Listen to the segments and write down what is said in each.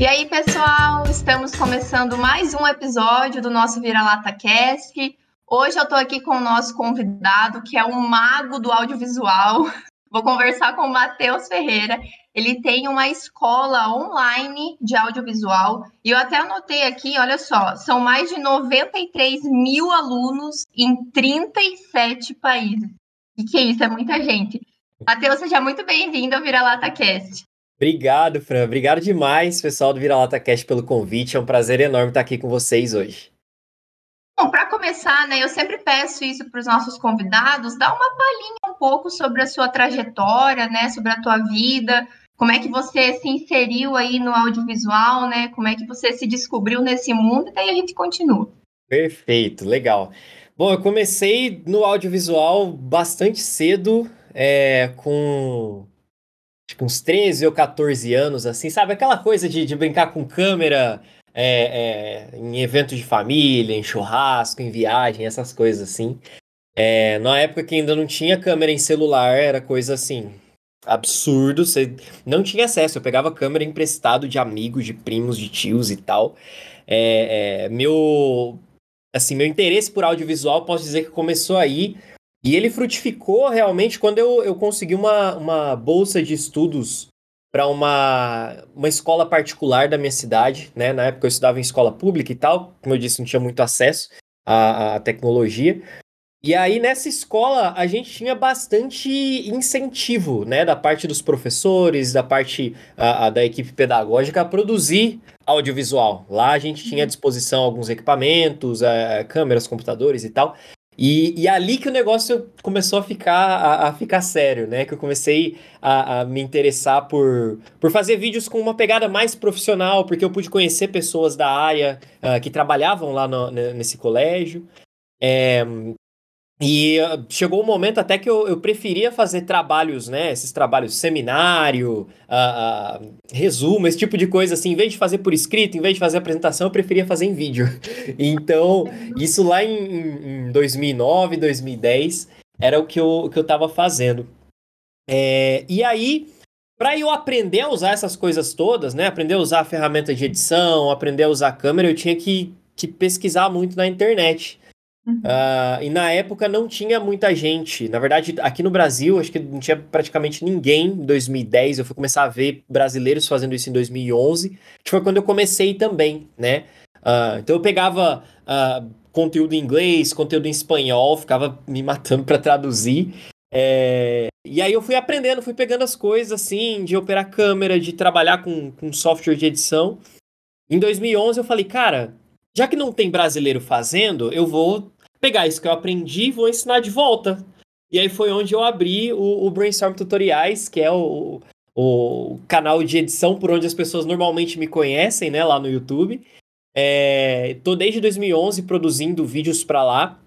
E aí, pessoal, estamos começando mais um episódio do nosso Vira-Lata Cast. Hoje eu estou aqui com o nosso convidado, que é um mago do audiovisual. Vou conversar com o Matheus Ferreira. Ele tem uma escola online de audiovisual. E eu até anotei aqui, olha só, são mais de 93 mil alunos em 37 países. E que isso, é muita gente. Matheus, seja muito bem-vindo ao Vira-Lata Cast. Obrigado, Fran. Obrigado demais, pessoal do Vira-Lata Cast, pelo convite. É um prazer enorme estar aqui com vocês hoje. Bom, para começar, né, eu sempre peço isso para os nossos convidados, dá uma palhinha um pouco sobre a sua trajetória, né, sobre a tua vida, como é que você se inseriu aí no audiovisual, né, como é que você se descobriu nesse mundo, e daí a gente continua. Perfeito, legal. Bom, eu comecei no audiovisual bastante cedo, é, com tipo, uns 13 ou 14 anos, assim, sabe? Aquela coisa de, de brincar com câmera é, é, em eventos de família, em churrasco, em viagem, essas coisas assim. É, na época que ainda não tinha câmera em celular, era coisa assim, absurdo. Você não tinha acesso. Eu pegava câmera emprestado de amigos, de primos, de tios e tal. É, é, meu, assim, meu interesse por audiovisual, posso dizer que começou aí. E ele frutificou realmente quando eu, eu consegui uma, uma bolsa de estudos para uma, uma escola particular da minha cidade, né? Na época eu estudava em escola pública e tal, como eu disse, não tinha muito acesso à, à tecnologia. E aí nessa escola a gente tinha bastante incentivo, né, da parte dos professores, da parte a, a, da equipe pedagógica a produzir audiovisual. Lá a gente tinha à disposição alguns equipamentos, a, câmeras, computadores e tal. E, e ali que o negócio começou a ficar, a, a ficar sério, né? Que eu comecei a, a, me interessar por, por fazer vídeos com uma pegada mais profissional, porque eu pude conhecer pessoas da área uh, que trabalhavam lá no, nesse colégio. É, e uh, chegou um momento até que eu, eu preferia fazer trabalhos, né? Esses trabalhos seminário, uh, uh, resumo, esse tipo de coisa assim. Em vez de fazer por escrito, em vez de fazer apresentação, eu preferia fazer em vídeo. então, isso lá em, em 2009, 2010, era o que eu, que eu tava fazendo. É, e aí, para eu aprender a usar essas coisas todas, né? Aprender a usar a ferramenta de edição, aprender a usar a câmera, eu tinha que, que pesquisar muito na internet. Uh, e na época não tinha muita gente. Na verdade, aqui no Brasil, acho que não tinha praticamente ninguém em 2010. Eu fui começar a ver brasileiros fazendo isso em 2011, que foi quando eu comecei também, né? Uh, então eu pegava uh, conteúdo em inglês, conteúdo em espanhol, ficava me matando para traduzir. É... E aí eu fui aprendendo, fui pegando as coisas assim, de operar câmera, de trabalhar com, com software de edição. Em 2011 eu falei, cara, já que não tem brasileiro fazendo, eu vou pegar isso que eu aprendi e vou ensinar de volta. E aí foi onde eu abri o, o Brainstorm Tutoriais, que é o, o canal de edição por onde as pessoas normalmente me conhecem, né, lá no YouTube. É, tô desde 2011 produzindo vídeos para lá.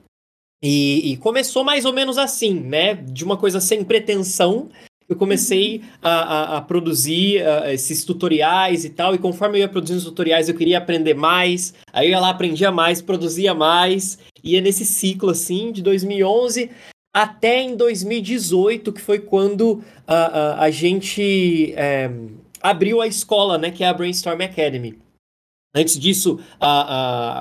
E, e, começou mais ou menos assim, né? De uma coisa sem pretensão, eu comecei a, a, a produzir esses tutoriais e tal, e conforme eu ia produzindo os tutoriais, eu queria aprender mais, aí eu ia lá, aprendia mais, produzia mais, ia nesse ciclo, assim, de 2011 até em 2018, que foi quando uh, a gente é, abriu a escola, né, que é a Brainstorm Academy. Antes disso,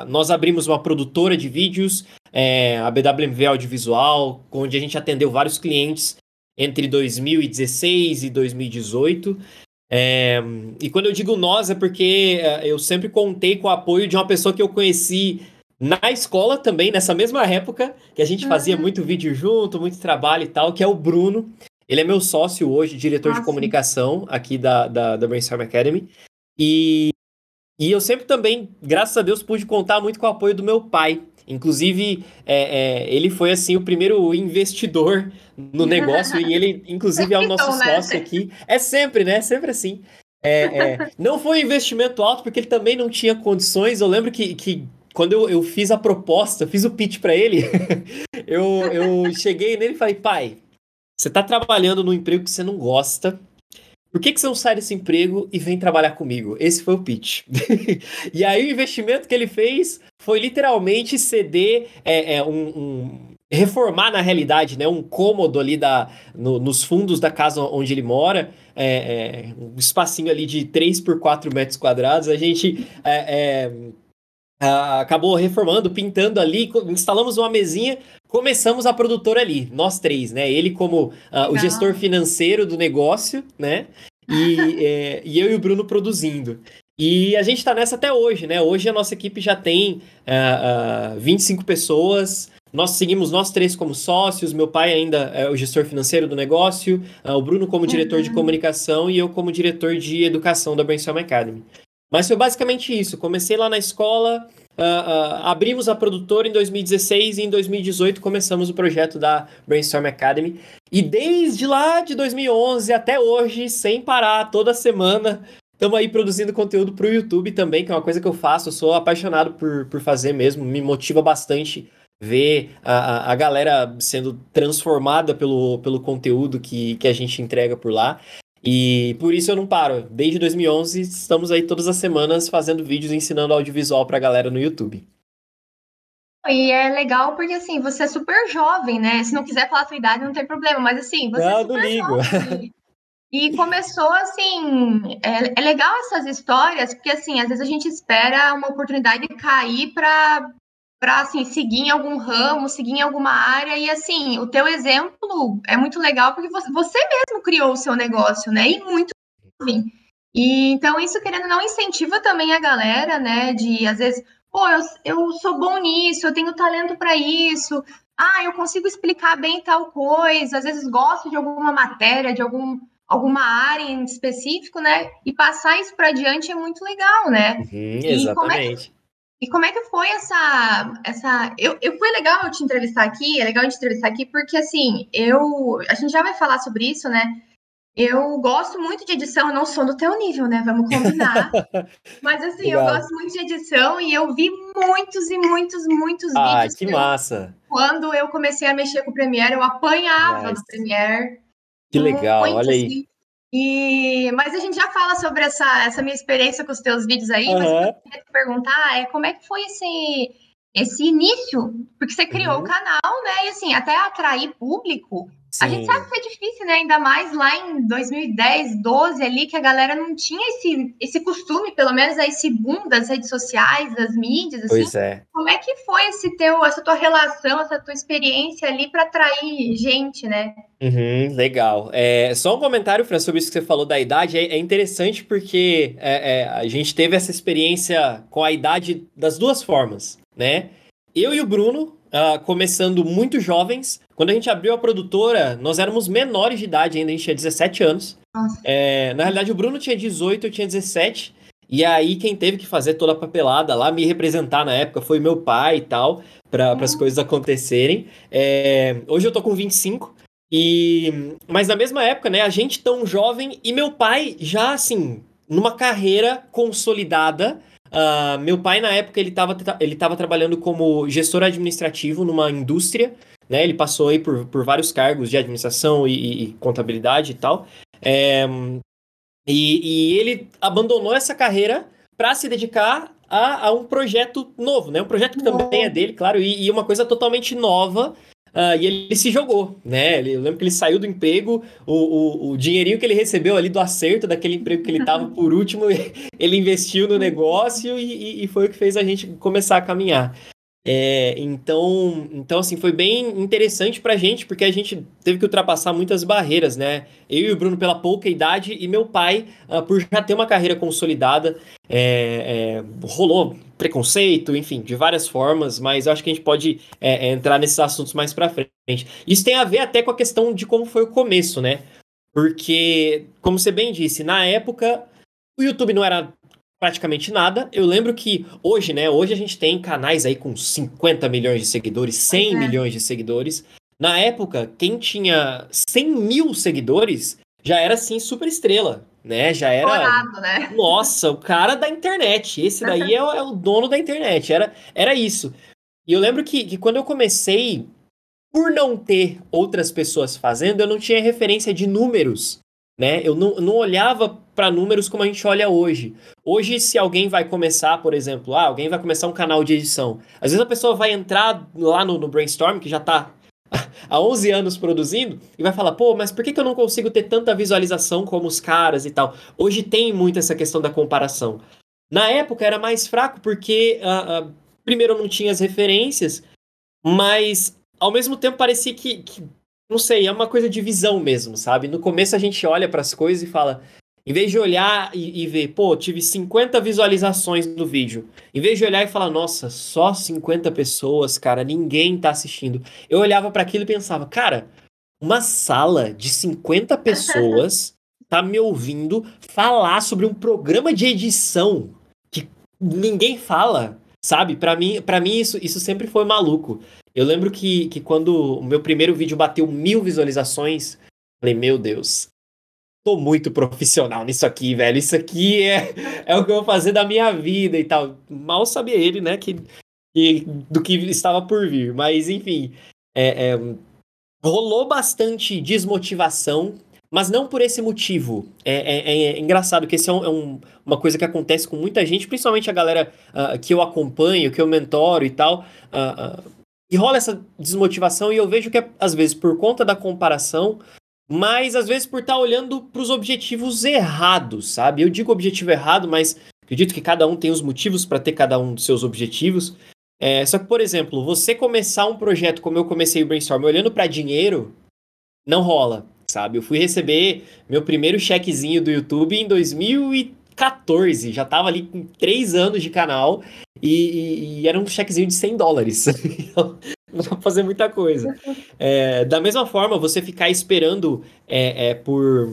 nós abrimos uma produtora de vídeos, é, a BWMV Audiovisual, onde a gente atendeu vários clientes entre 2016 e 2018. É, e quando eu digo nós, é porque é, eu sempre contei com o apoio de uma pessoa que eu conheci na escola também, nessa mesma época, que a gente uhum. fazia muito vídeo junto, muito trabalho e tal, que é o Bruno. Ele é meu sócio hoje, diretor Nossa. de comunicação aqui da, da, da Brainstorm Academy. E, e eu sempre também, graças a Deus, pude contar muito com o apoio do meu pai, Inclusive, é, é, ele foi assim o primeiro investidor no negócio e ele, inclusive, é o nosso então, sócio aqui. É sempre, né? É sempre assim. É, é, não foi um investimento alto porque ele também não tinha condições. Eu lembro que, que quando eu, eu fiz a proposta, fiz o pitch para ele, eu, eu cheguei nele e falei, pai, você tá trabalhando num emprego que você não gosta, por que, que você não sai desse emprego e vem trabalhar comigo? Esse foi o pitch. e aí o investimento que ele fez foi literalmente ceder é, é, um, um, reformar na realidade, né, um cômodo ali da, no, nos fundos da casa onde ele mora, é, é, um espacinho ali de 3 por 4 metros quadrados, a gente é, é acabou reformando, pintando ali, instalamos uma mesinha, começamos a produtora ali, nós três, né, ele como uh, o gestor financeiro do negócio, né, e, é, e eu e o Bruno produzindo. E a gente está nessa até hoje, né? Hoje a nossa equipe já tem uh, uh, 25 pessoas, nós seguimos nós três como sócios, meu pai ainda é o gestor financeiro do negócio, uh, o Bruno como diretor uhum. de comunicação e eu como diretor de educação da Brainstorm Academy. Mas foi basicamente isso. Comecei lá na escola, uh, uh, abrimos a produtora em 2016 e em 2018 começamos o projeto da Brainstorm Academy. E desde lá de 2011 até hoje, sem parar, toda semana, Estamos aí produzindo conteúdo para o YouTube também, que é uma coisa que eu faço. Eu sou apaixonado por, por fazer mesmo, me motiva bastante ver a, a galera sendo transformada pelo, pelo conteúdo que, que a gente entrega por lá. E por isso eu não paro. Desde 2011 estamos aí todas as semanas fazendo vídeos ensinando audiovisual para a galera no YouTube. E é legal porque assim, você é super jovem, né? Se não quiser falar a sua idade, não tem problema, mas assim, você é não, é super ligo. jovem. E começou assim, é, é, legal essas histórias, porque assim, às vezes a gente espera uma oportunidade cair para para assim, seguir em algum ramo, seguir em alguma área. E assim, o teu exemplo é muito legal porque você, mesmo criou o seu negócio, né? E muito bem. E então isso querendo não incentiva também a galera, né? De às vezes, pô, eu, eu sou bom nisso, eu tenho talento para isso. Ah, eu consigo explicar bem tal coisa. Às vezes gosto de alguma matéria, de algum alguma área em específico, né? E passar isso para adiante é muito legal, né? Uhum, exatamente. E como é que foi essa. essa eu, eu Foi legal te entrevistar aqui, é legal te entrevistar aqui, porque assim, eu. A gente já vai falar sobre isso, né? Eu gosto muito de edição, eu não sou do teu nível, né? Vamos combinar. Mas assim, legal. eu gosto muito de edição e eu vi muitos e muitos, muitos ah, vídeos. Ah, que massa! Quando eu comecei a mexer com o Premiere, eu apanhava nice. do Premiere. Que legal, olha aí. E, mas a gente já fala sobre essa, essa minha experiência com os teus vídeos aí, uhum. mas eu queria te perguntar é como é que foi esse, esse início? Porque você criou uhum. o canal, né? E assim, até atrair público, Sim. A gente sabe que é difícil, né? Ainda mais lá em 2010, 12 ali, que a galera não tinha esse, esse costume, pelo menos esse boom das redes sociais, das mídias, assim. Pois é. Como é que foi esse teu, essa tua relação, essa tua experiência ali para atrair gente, né? Uhum, legal. É, só um comentário, Fran, sobre isso que você falou da idade. É, é interessante porque é, é, a gente teve essa experiência com a idade das duas formas, né? Eu e o Bruno, uh, começando muito jovens. Quando a gente abriu a produtora, nós éramos menores de idade ainda, a gente tinha 17 anos. É, na realidade, o Bruno tinha 18, eu tinha 17. E aí, quem teve que fazer toda a papelada lá, me representar na época, foi meu pai e tal, para as coisas acontecerem. É, hoje eu tô com 25. E, mas na mesma época, né, a gente tão jovem e meu pai já assim, numa carreira consolidada, Uh, meu pai, na época, ele estava ele tava trabalhando como gestor administrativo numa indústria, né? Ele passou aí por, por vários cargos de administração e, e contabilidade e tal. É, e, e, ele abandonou essa carreira para se dedicar a, a, um projeto novo, né? Um projeto que também é dele, claro, e, e uma coisa totalmente nova Uh, e ele se jogou, né? eu lembro que ele saiu do emprego, o, o, o, dinheirinho que ele recebeu ali do acerto daquele emprego que ele estava por último, ele investiu no negócio e, e, foi o que fez a gente começar a caminhar. É, então, então, assim, foi bem interessante pra gente, porque a gente teve que ultrapassar muitas barreiras, né? Eu e o Bruno pela pouca idade e meu pai uh, por já ter uma carreira consolidada. É, é, rolou preconceito, enfim, de várias formas, mas eu acho que a gente pode é, é, entrar nesses assuntos mais pra frente. Isso tem a ver até com a questão de como foi o começo, né? Porque, como você bem disse, na época o YouTube não era praticamente nada. Eu lembro que hoje, né? Hoje a gente tem canais aí com 50 milhões de seguidores, 100 milhões de seguidores. Na época, quem tinha 100 mil seguidores já era, assim, super estrela, né? Já era... Corado, né? Nossa, o cara da internet. Esse daí é, o, é, o dono da internet. Era, era isso. E eu lembro que, que quando eu comecei, por não ter outras pessoas fazendo, eu não tinha referência de números né? Eu não, não olhava para números como a gente olha hoje. Hoje, se alguém vai começar, por exemplo, ah, alguém vai começar um canal de edição. Às vezes a pessoa vai entrar lá no, no Brainstorm, que já está há 11 anos produzindo e vai falar, pô, mas por que, que eu não consigo ter tanta visualização como os caras e tal? Hoje tem muito essa questão da comparação. Na época era mais fraco porque, uh, uh, primeiro, eu não tinha as referências, mas ao mesmo tempo parecia que, que, não sei, é uma coisa de visão mesmo, sabe? No começo a gente olha para as coisas e fala, em vez de olhar e, e, ver, pô, tive 50 visualizações no vídeo. Em vez de olhar e falar, nossa, só 50 pessoas, cara, ninguém tá assistindo. Eu olhava para aquilo e pensava, cara, uma sala de 50 pessoas tá me ouvindo falar sobre um programa de edição que ninguém fala, sabe? Para mim, para mim isso, isso sempre foi maluco. Eu lembro que, que quando o meu primeiro vídeo bateu mil visualizações, falei, meu Deus, tô muito profissional nisso aqui, velho. Isso aqui é, é o que eu vou fazer da minha vida e tal. Mal sabia ele, né, que, que do que estava por vir. Mas, enfim, é, é, rolou bastante desmotivação, mas não por esse motivo. É, é, é engraçado que esse é, um, é um, uma coisa que acontece com muita gente, principalmente a galera uh, que eu acompanho, que eu mentoro e tal. Uh, uh, e rola essa desmotivação e eu vejo que, é, às vezes, por conta da comparação, mas às vezes por estar tá olhando para os objetivos errados, sabe? Eu digo objetivo errado, mas acredito que cada um tem os motivos para ter cada um dos seus objetivos. É, só que, por exemplo, você começar um projeto como eu comecei o Brainstorm olhando para dinheiro, não rola, sabe? Eu fui receber meu primeiro chequezinho do YouTube em 2014, já tava ali com três anos de canal e, e, e era um chequezinho de 100 dólares. Não dá pra fazer muita coisa. É, da mesma forma, você ficar esperando é, é, por.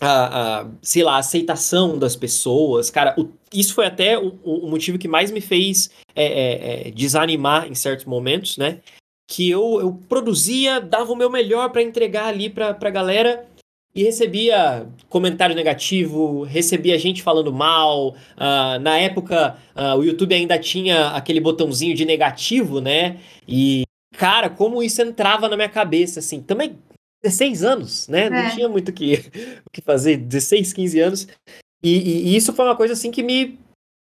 A, a, sei lá, aceitação das pessoas, cara, o, isso foi até o, o, motivo que mais me fez é, é, é, desanimar em certos momentos, né? Que eu, eu produzia, dava o meu melhor para entregar ali pra, pra galera, e recebia comentário negativo, recebia gente falando mal. Uh, na época, uh, o YouTube ainda tinha aquele botãozinho de negativo, né? E, cara, como isso entrava na minha cabeça, assim, também 16 anos, né? É. Não tinha muito o que, que fazer, 16, 15 anos. E, e, e, isso foi uma coisa, assim, que me,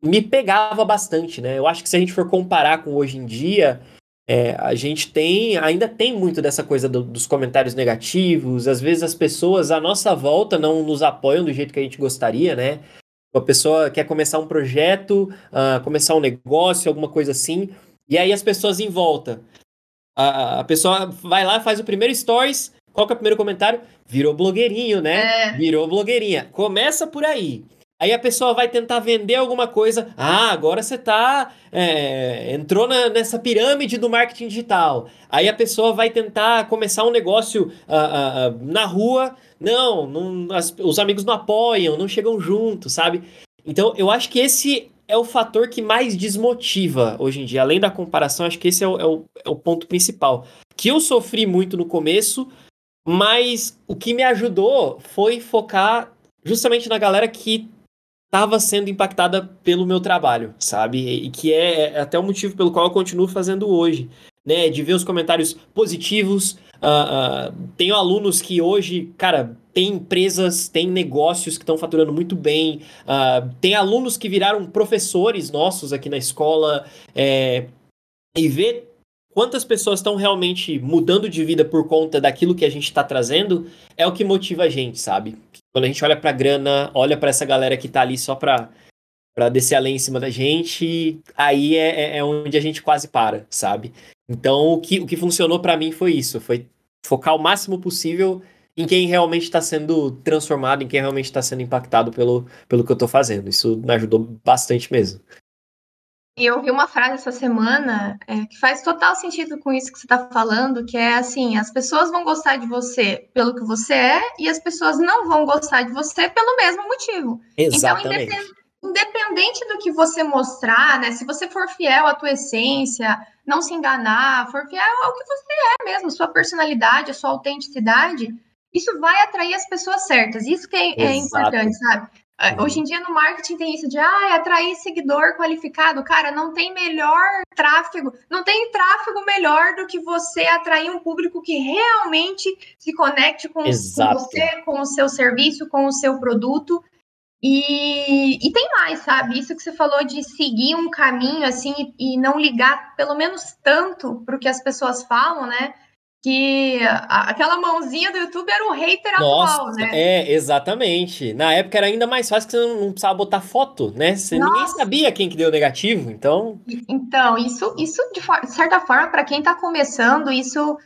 me pegava bastante, né? Eu acho que se a gente for comparar com hoje em dia, é, a gente tem, ainda tem muito dessa coisa do, dos comentários negativos. Às vezes as pessoas à nossa volta não nos apoiam do jeito que a gente gostaria, né? A pessoa quer começar um projeto, uh, começar um negócio, alguma coisa assim, e aí as pessoas em volta. A, a pessoa vai lá, faz o primeiro stories, qual que é o primeiro comentário? Virou blogueirinho, né? É. Virou blogueirinha. Começa por aí. Aí a pessoa vai tentar vender alguma coisa. Ah, agora você tá. É, entrou na, nessa pirâmide do marketing digital. Aí a pessoa vai tentar começar um negócio uh, uh, na rua. Não, não as, os amigos não apoiam, não chegam juntos, sabe? Então eu acho que esse é o fator que mais desmotiva hoje em dia. Além da comparação, acho que esse é o, é o, é o ponto principal. Que eu sofri muito no começo, mas o que me ajudou foi focar justamente na galera que estava sendo impactada pelo meu trabalho, sabe? E que é, é, até o motivo pelo qual eu continuo fazendo hoje, né? De ver os comentários positivos. Uh, uh, tenho alunos que hoje, cara, tem empresas, tem negócios que estão faturando muito bem. Uh, tem alunos que viraram professores nossos aqui na escola. É, e ver quantas pessoas estão realmente mudando de vida por conta daquilo que a gente está trazendo é o que motiva a gente, sabe? Quando a gente olha pra grana, olha para essa galera que tá ali só pra, pra descer além em cima da gente, aí é, é, é onde a gente quase para, sabe? Então, o que, o que funcionou para mim foi isso, foi focar o máximo possível em quem realmente está sendo transformado, em quem realmente está sendo impactado pelo, pelo que eu estou fazendo. Isso me ajudou bastante mesmo. E eu ouvi uma frase essa semana é, que faz total sentido com isso que você está falando, que é assim, as pessoas vão gostar de você pelo que você é e as pessoas não vão gostar de você pelo mesmo motivo. Então, Exatamente. Então, independente do que você mostrar, né? Se você for fiel à tua essência, não se enganar, for fiel ao que você é mesmo, sua personalidade, a sua autenticidade, isso vai atrair as pessoas certas. Isso que é, é importante, sabe? É, uhum. Hoje em dia no marketing tem isso de ah, atrair seguidor qualificado. Cara, não tem melhor tráfego, não tem tráfego melhor do que você atrair um público que realmente se conecte com, com você, com o seu serviço, com o seu produto. E, e tem mais, sabe? Isso que você falou de seguir um caminho assim e não ligar pelo menos tanto para o que as pessoas falam, né? Que aquela mãozinha do YouTube era o hater Nossa, atual, né? É, exatamente. Na época era ainda mais fácil que você não, precisava botar foto, né? Você ninguém sabia quem que deu negativo, então. Então, isso, isso de, de certa forma, para quem tá começando, isso.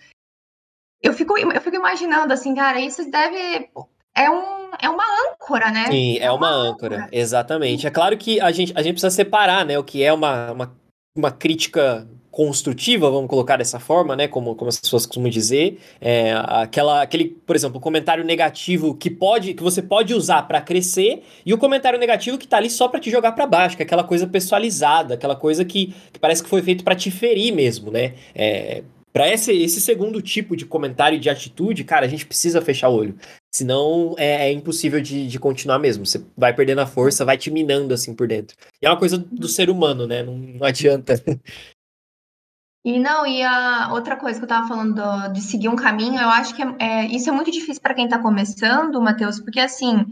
Eu fico, eu fico imaginando assim, cara, isso deve. É, um, é uma âncora, né? Sim, é, é uma, uma âncora, âncora, exatamente. É claro que a gente, a gente precisa separar, né, o que é uma, uma, uma crítica construtiva, vamos colocar dessa forma, né? Como, como as pessoas costumam dizer, é, aquela, aquele, por exemplo, comentário negativo que pode, que você pode usar para crescer e o comentário negativo que tá ali só para te jogar para baixo, que é aquela coisa pessoalizada, aquela coisa que, que parece que foi feito para te ferir mesmo, né? É, para esse, esse segundo tipo de comentário e de atitude, cara, a gente precisa fechar o olho. Senão é, é impossível de, de, continuar mesmo. Você vai perdendo a força, vai te minando assim por dentro. E é uma coisa do ser humano, né? Não, não adianta. E não, e a outra coisa que eu estava falando do, de seguir um caminho, eu acho que é, é isso é muito difícil para quem está começando, Matheus, porque assim,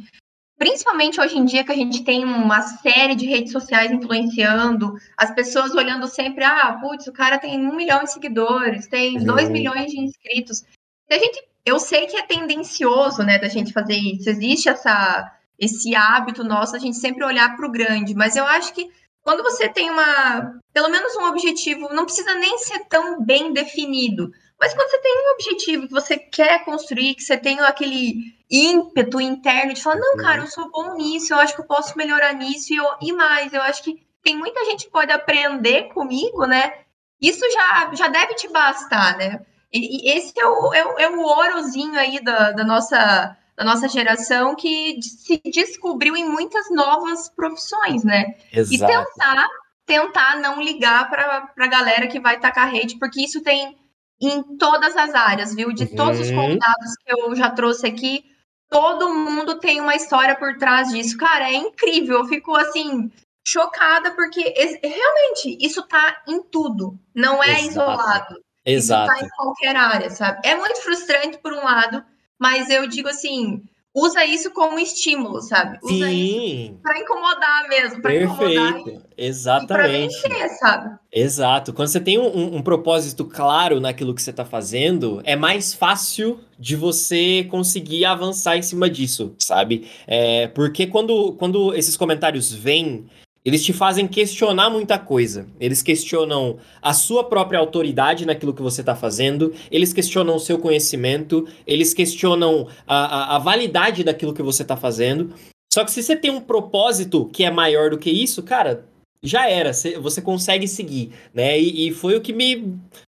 principalmente hoje em dia que a gente tem uma série de redes sociais influenciando, as pessoas olhando sempre, ah, putz, o cara tem um milhão de seguidores, tem uhum. dois milhões de inscritos. E a gente, eu sei que é tendencioso, né, da gente fazer isso, existe essa, esse hábito nosso, a gente sempre olhar para o grande, mas eu acho que quando você tem uma, pelo menos um objetivo, não precisa nem ser tão bem definido, mas quando você tem um objetivo que você quer construir, que você tem aquele ímpeto interno de falar, não, cara, eu sou bom nisso, eu acho que eu posso melhorar nisso, e, eu, e mais, eu acho que tem muita gente que pode aprender comigo, né? Isso já, já deve te bastar, né? E, e esse é o, é, o, é o ourozinho aí da, da nossa da nossa geração que se descobriu em muitas novas profissões, né? Exato. E tentar, tentar não ligar para a galera que vai tacar rede, porque isso tem em todas as áreas, viu? De todos os uhum. convidados que eu já trouxe aqui, todo mundo tem uma história por trás disso. Cara, é incrível. Eu fico assim chocada porque realmente isso tá em tudo, não é Exato. isolado. Exato. Isso tá em qualquer área, sabe? É muito frustrante por um lado, mas eu digo assim, usa isso como estímulo, sabe? Usa Sim. isso para incomodar mesmo, para incomodar. Exatamente. E vencer, sabe? Exato. Quando você tem um, um, um propósito claro naquilo que você está fazendo, é mais fácil de você conseguir avançar em cima disso, sabe? É, porque quando, quando esses comentários vêm eles te fazem questionar muita coisa. Eles questionam a sua própria autoridade naquilo que você está fazendo, eles questionam o seu conhecimento, eles questionam a, a, a validade daquilo que você está fazendo. Só que se você tem um propósito que é maior do que isso, cara, já era, você consegue seguir, né? E, e foi o que me,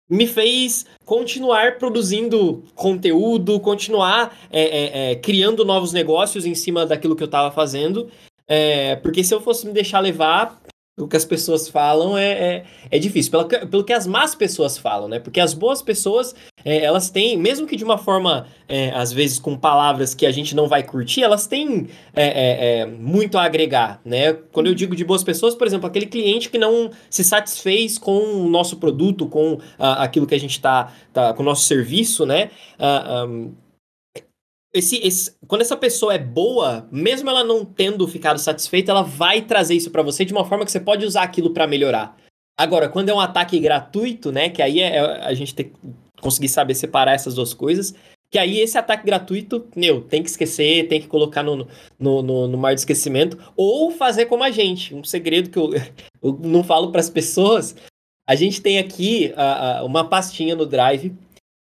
me fez continuar produzindo conteúdo, continuar é, é, é, criando novos negócios em cima daquilo que eu estava fazendo. É, porque se eu fosse me deixar levar, o que as pessoas falam é, é, é, difícil. Pelo que, pelo que as más pessoas falam, né? Porque as boas pessoas, é, elas têm, mesmo que de uma forma, é, às vezes com palavras que a gente não vai curtir, elas têm é, é, é, muito a agregar, né? Quando eu digo de boas pessoas, por exemplo, aquele cliente que não se satisfez com o nosso produto, com a, aquilo que a gente está, tá, com o nosso serviço, né? Uh, um, esse, esse, quando essa pessoa é boa, mesmo ela não tendo ficado satisfeita, ela vai trazer isso para você de uma forma que você pode usar aquilo para melhorar. Agora, quando é um ataque gratuito, né, que aí é, é a gente tem que conseguir saber separar essas duas coisas, que aí esse ataque gratuito, meu, tem que esquecer, tem que colocar no, no, no, no mar de esquecimento, ou fazer como a gente. Um segredo que eu, eu não falo para as pessoas, a gente tem aqui a, a, uma pastinha no Drive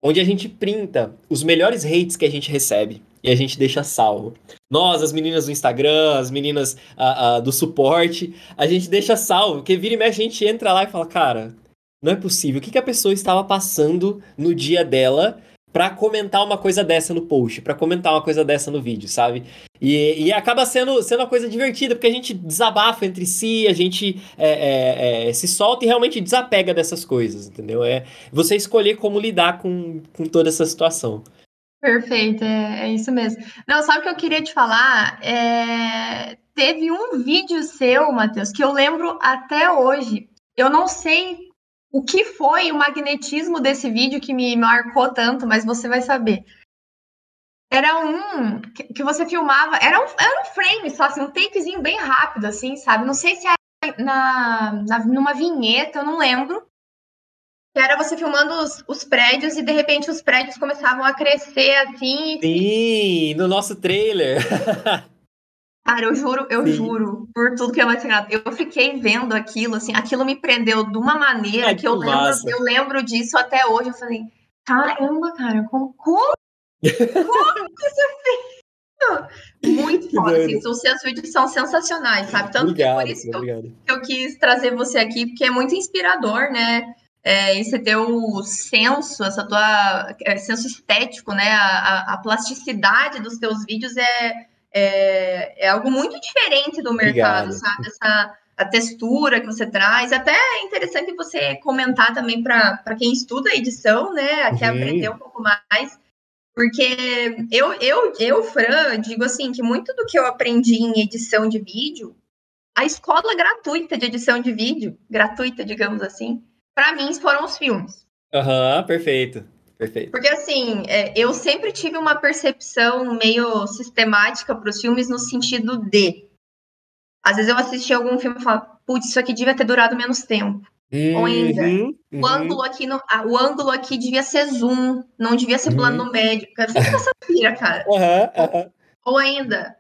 onde a gente printa os melhores hates que a gente recebe e a gente deixa salvo. Nós, as meninas do Instagram, as meninas a, a, do suporte, a gente deixa salvo, porque vira e mexe a gente entra lá e fala, cara, não é possível, o que, que a pessoa estava passando no dia dela para comentar uma coisa dessa no post, para comentar uma coisa dessa no vídeo, sabe? E, e, acaba sendo, sendo uma coisa divertida, porque a gente desabafa entre si, a gente é, é, é, se solta e realmente desapega dessas coisas, entendeu? É você escolher como lidar com, com toda essa situação. Perfeito, é, é isso mesmo. Não, sabe o que eu queria te falar? É, teve um vídeo seu, Matheus, que eu lembro até hoje. Eu não sei o que foi o magnetismo desse vídeo que me marcou tanto, mas você vai saber. Era um que você filmava, era um, era um frame só, assim, um takezinho bem rápido, assim, sabe? Não sei se era na, na, numa vinheta, eu não lembro. Que era você filmando os, os, prédios e de repente os prédios começavam a crescer assim. Sim, no nosso trailer. Cara, eu juro, eu Sim. juro, por tudo que é mais sagrado. Eu fiquei vendo aquilo, assim, aquilo me prendeu de uma maneira Ai, que, eu lembro, eu lembro disso até hoje. Eu falei, caramba, cara, como, como, como que você fez? Muito foda, assim, os seus vídeos são sensacionais, sabe? Tanto obrigado, que é por isso que eu, eu, quis trazer você aqui, porque é muito inspirador, né? É, esse teu senso, essa tua é, senso estético, né? A, a, a plasticidade dos teus vídeos é é, é algo muito diferente do mercado, Obrigado. sabe? Essa a textura que você traz. Até é interessante você comentar também para quem estuda edição, né? Quer uhum. aprender um pouco mais. Porque eu, eu, eu, Fran, digo assim, que muito do que eu aprendi em edição de vídeo, a escola gratuita de edição de vídeo, gratuita, digamos assim, para mim foram os filmes. Aham, uhum, perfeito. Perfeito. Porque assim, é, eu sempre tive uma percepção meio sistemática para os filmes no sentido de. Às vezes eu assisti algum filme e falo, putz, isso aqui devia ter durado menos tempo. Uhum, Ou ainda, uhum. o ângulo aqui no, ah, o ângulo aqui devia ser zoom, não devia ser plano uhum. médio. Eu fico essa pira, cara. Ou, ou ainda,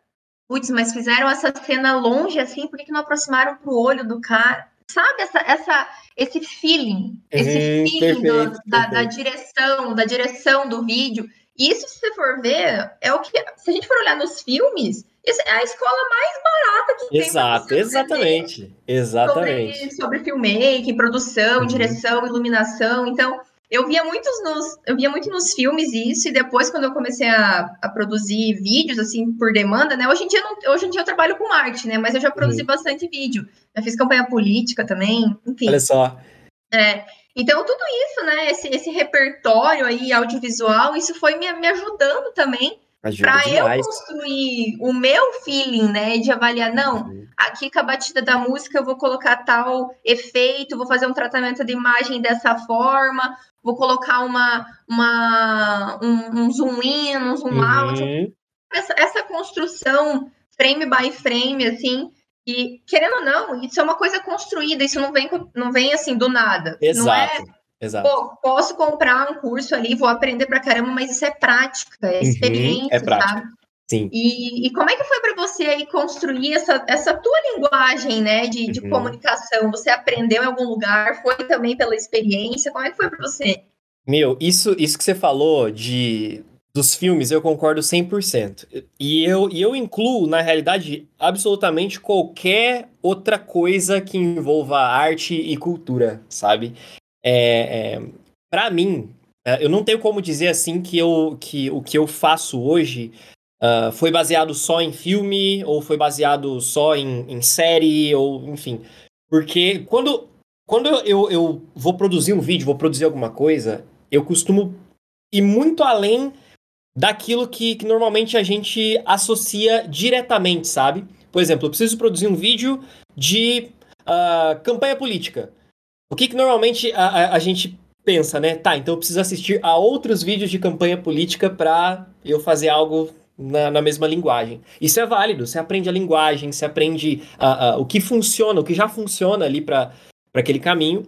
putz, mas fizeram essa cena longe assim, por que, que não aproximaram pro olho do cara? Sabe essa, essa, esse feeling, esse uhum, feeling perfeito, do, perfeito. Da, da, direção, da direção do vídeo. E isso, se você for ver, é o que. Se a gente for olhar nos filmes, é a escola mais barata que Exato, tem. Exatamente, exatamente. Sobre, sobre filmmaking, produção, uhum. direção, iluminação. Então, eu via muitos nos, eu via muito nos filmes isso, e depois, quando eu comecei a, a produzir vídeos, assim, por demanda, né? Hoje em dia, não, hoje em dia eu trabalho com arte, né? Mas eu já produzi uhum. bastante vídeo. Já fiz campanha política também, enfim. Olha só. É, então, tudo isso, né? Esse, esse repertório aí audiovisual, isso foi me, me ajudando também para eu construir o meu feeling, né, de avaliar, não, uhum. aqui com a batida da música eu vou colocar tal efeito, vou fazer um tratamento de imagem dessa forma, vou colocar uma, uma um, um zoom in, um zoom uhum. out. Essa, essa construção frame by frame, assim, e querendo ou não, isso é uma coisa construída, isso não vem, não vem assim do nada. Exato. Não é, Exato. Pô, posso comprar um curso ali, vou aprender pra caramba, mas isso é prática, é experiência, uhum, é prática. sabe? Sim. E, e, como é que foi para você aí construir essa, essa tua linguagem, né, de, de uhum. comunicação? Você aprendeu em algum lugar? Foi também pela experiência? Como é que foi para você? Meu, isso, isso que você falou de dos filmes, eu concordo 100%. E eu, e eu incluo, na realidade, absolutamente qualquer outra coisa que envolva arte e cultura, sabe? É, é, para mim, é, eu não tenho como dizer assim que, eu, que o que eu faço hoje uh, foi baseado só em filme, ou foi baseado só em, em série, ou enfim. Porque quando, quando eu, eu vou produzir um vídeo, vou produzir alguma coisa, eu costumo ir muito além daquilo que, que normalmente a gente associa diretamente, sabe? Por exemplo, eu preciso produzir um vídeo de uh, campanha política. O que, que normalmente a, a, a, gente pensa, né? Tá, então eu preciso assistir a outros vídeos de campanha política para eu fazer algo na, na, mesma linguagem. Isso é válido, você aprende a linguagem, você aprende uh, uh, o que funciona, o que já funciona ali para aquele caminho.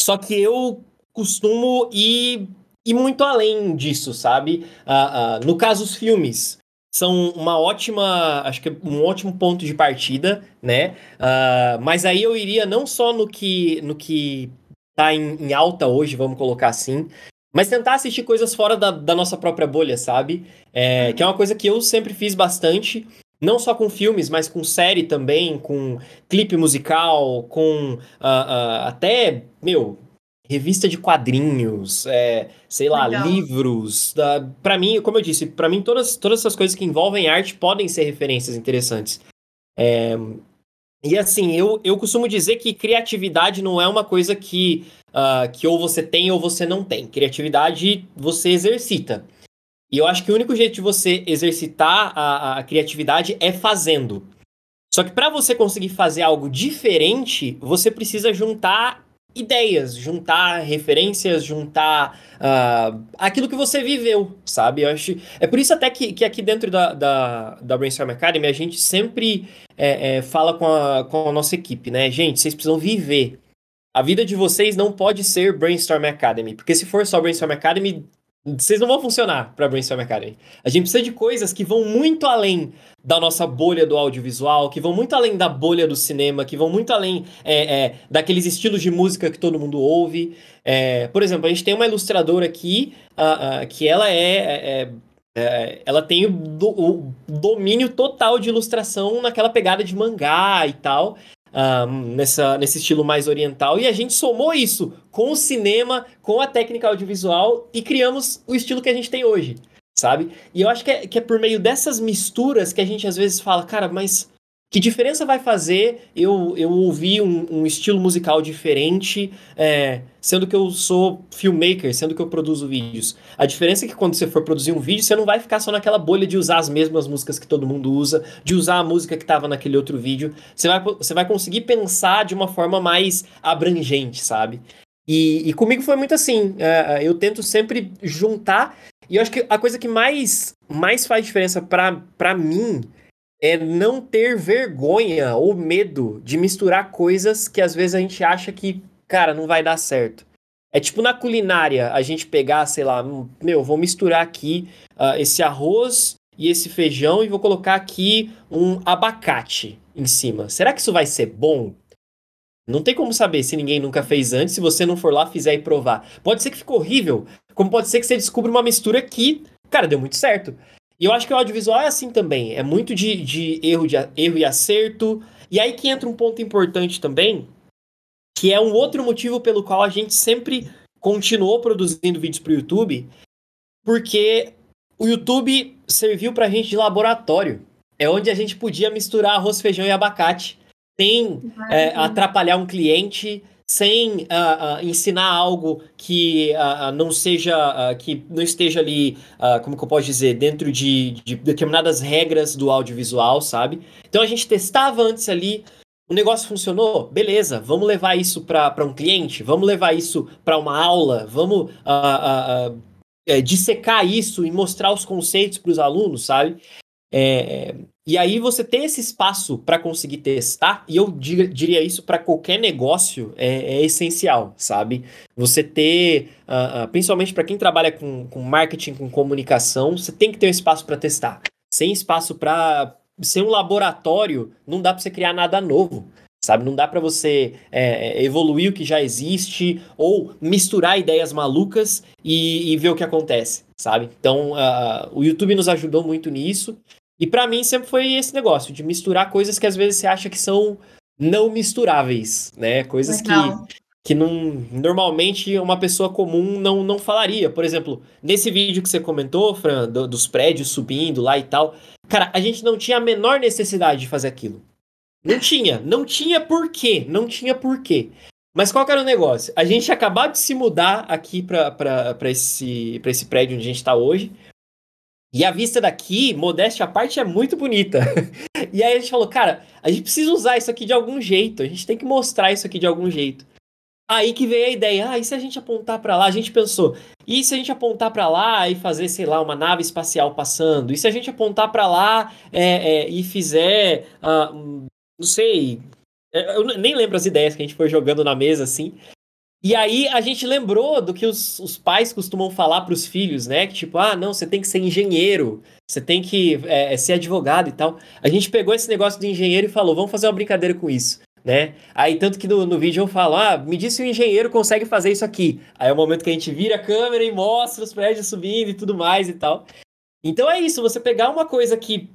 Só que eu costumo ir e muito além disso, sabe? Uh, no caso, os filmes são uma ótima, acho que um ótimo ponto de partida, né? Mas aí eu iria não só no que no que tá em, em, alta hoje, vamos colocar assim, mas tentar assistir coisas fora da, da nossa própria bolha, sabe? É, que é uma coisa que eu sempre fiz bastante. Não só com filmes, mas com série também, com clipe musical, com até, meu, revista de quadrinhos, é, sei lá, Legal. livros. para mim, como eu disse, para mim todas, todas essas coisas que envolvem arte podem ser referências interessantes. É, e assim, eu, eu costumo dizer que criatividade não é uma coisa que, uh, que ou você tem ou você não tem. Criatividade você exercita. E eu acho que o único jeito de você exercitar a, a criatividade é fazendo. Só que para você conseguir fazer algo diferente, você precisa juntar ideias, juntar referências, juntar uh, aquilo que você viveu, sabe? Eu acho, é por isso até que, que aqui dentro da, da, da Brainstorm Academy a gente sempre é, é, fala com a, com a nossa equipe, né? Gente, vocês precisam viver a vida de vocês não pode ser Brainstorm Academy, porque se for só Brainstorm Academy, vocês não vão funcionar para Brainstorm Academy. A gente precisa de coisas que vão muito além da nossa bolha do audiovisual, que vão muito além da bolha do cinema, que vão muito além é, é, daqueles estilos de música que todo mundo ouve. É, por exemplo, a gente tem uma ilustradora aqui que ela é, é, é, ela tem o, do, o, domínio total de ilustração naquela pegada de mangá e tal um, nessa, nesse estilo mais oriental. E a gente somou isso com o cinema, com a técnica audiovisual e criamos o estilo que a gente tem hoje, sabe? E eu acho que é, que é por meio dessas misturas que a gente às vezes fala, cara, mas que diferença vai fazer eu, eu ouvir um, um estilo musical diferente, é, sendo que eu sou filmmaker, sendo que eu produzo vídeos? A diferença é que quando você for produzir um vídeo, você não vai ficar só naquela bolha de usar as mesmas músicas que todo mundo usa, de usar a música que estava naquele outro vídeo. Você vai, você vai conseguir pensar de uma forma mais abrangente, sabe? E, e comigo foi muito assim. É, eu tento sempre juntar. E eu acho que a coisa que mais, mais faz diferença para mim é não ter vergonha ou medo de misturar coisas que às vezes a gente acha que, cara, não vai dar certo. É tipo na culinária, a gente pegar, sei lá, meu, vou misturar aqui uh, esse arroz e esse feijão e vou colocar aqui um abacate em cima. Será que isso vai ser bom? Não tem como saber se ninguém nunca fez antes, se você não for lá, fizer e provar. Pode ser que ficou horrível, como pode ser que você descubra uma mistura que, cara, deu muito certo. E eu acho que o audiovisual é assim também. É muito de, de, erro, de erro e acerto. E aí que entra um ponto importante também, que é um outro motivo pelo qual a gente sempre continuou produzindo vídeos para o YouTube, porque o YouTube serviu para a gente de laboratório. É onde a gente podia misturar arroz, feijão e abacate sem é, atrapalhar um cliente, sem uh, uh, ensinar algo que uh, não seja que não esteja ali como que eu posso dizer dentro de, de, determinadas regras do audiovisual sabe? Então a gente testava antes ali o negócio funcionou? Beleza vamos levar isso para um cliente? Vamos levar isso para uma aula? Vamos é, dissecar isso e mostrar os conceitos para os alunos sabe? É, e aí você ter esse espaço para conseguir testar, e eu diria isso para qualquer negócio, é, é, essencial, sabe? Você ter, uh, uh, principalmente para quem trabalha com, com marketing, com comunicação, você tem que ter um espaço para testar. Sem espaço para ser um laboratório, não dá para você criar nada novo sabe? Não dá para você é, evoluir o que já existe ou misturar ideias malucas e, e ver o que acontece, sabe? Então, uh, o YouTube nos ajudou muito nisso. E para mim sempre foi esse negócio de misturar coisas que às vezes você acha que são não misturáveis, né? Coisas que, que não, normalmente uma pessoa comum não, não falaria. Por exemplo, nesse vídeo que você comentou, Fran, do, dos prédios subindo lá e tal, cara, a gente não tinha a menor necessidade de fazer aquilo. Não tinha, não tinha porquê, não tinha porquê. Mas qual que era o negócio? A gente acabou de se mudar aqui para esse, esse prédio onde a gente está hoje. E a vista daqui, modéstia à parte, é muito bonita. e aí a gente falou, cara, a gente precisa usar isso aqui de algum jeito, a gente tem que mostrar isso aqui de algum jeito. Aí que veio a ideia, ah, e se a gente apontar para lá? A gente pensou, e se a gente apontar para lá e fazer, sei lá, uma nave espacial passando? E se a gente apontar para lá é, é, e fizer, uh, não sei, é, eu nem lembro as ideias que a gente foi jogando na mesa assim. E aí a gente lembrou do que os, os pais costumam falar para os filhos, né? Que tipo, ah, não, você tem que ser engenheiro, você tem que é, é, ser advogado e tal. A gente pegou esse negócio de engenheiro e falou, vamos fazer uma brincadeira com isso. Né? Aí, tanto que no, no vídeo eu falo, ah, me disse se o engenheiro consegue fazer isso aqui. Aí é o momento que a gente vira a câmera e mostra os prédios subindo e tudo mais e tal. Então é isso, você pegar uma coisa que,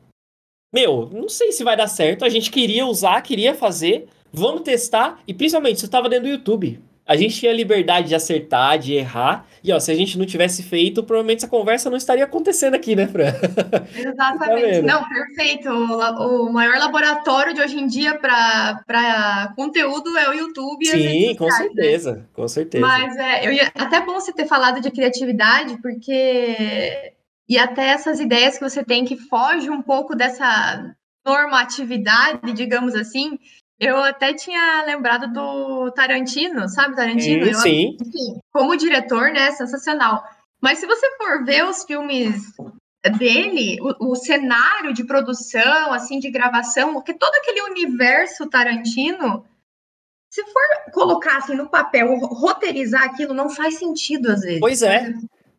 meu, não sei se vai dar certo, a gente queria usar, queria fazer, vamos testar, e principalmente, você estava dentro do YouTube a gente tinha liberdade de acertar, de errar. E ó, se a gente não tivesse feito, provavelmente essa conversa não estaria acontecendo aqui, né, Fran? Exatamente. tá não, perfeito. O, o, maior laboratório de hoje em dia para conteúdo é o YouTube. Sim, com né? certeza, né? com certeza. Mas é, eu ia, até bom você ter falado de criatividade, porque. E até essas ideias que você tem que foge um pouco dessa normatividade, digamos assim, eu até tinha lembrado do Tarantino, sabe Tarantino? Hum, sim. enfim, como diretor, né, sensacional. Mas se você for ver os filmes dele, o, o, cenário de produção, assim, de gravação, que todo aquele universo Tarantino se for colocar assim no papel, roteirizar aquilo, não faz sentido às vezes. Pois é.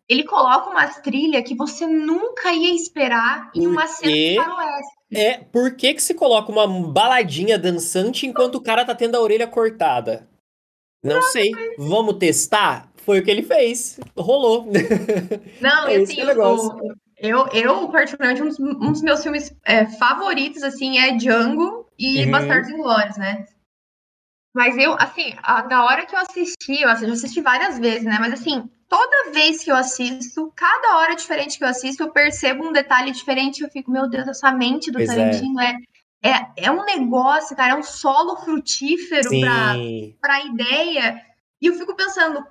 Ele coloca umas trilhas que você nunca ia esperar em uma cena de faroeste. É, por que que se coloca uma baladinha dançante enquanto o cara tá tendo a orelha cortada? Não, não sei. Mas... Vamos testar? Foi o que ele fez. Rolou. Não, é assim, eu, eu, eu, particularmente, um dos, um dos meus filmes é, favoritos, assim, é Django e uhum. Bastardos Inglórios, né? Mas eu, assim, a, na hora que eu assisti, eu assisti várias vezes, né? Mas assim, toda vez que eu assisto, cada hora diferente que eu assisto, eu percebo um detalhe diferente eu fico, meu Deus, essa mente do pois é. Tarantino é. é. É, é um negócio, cara, é um solo frutífero para a ideia. E eu fico pensando,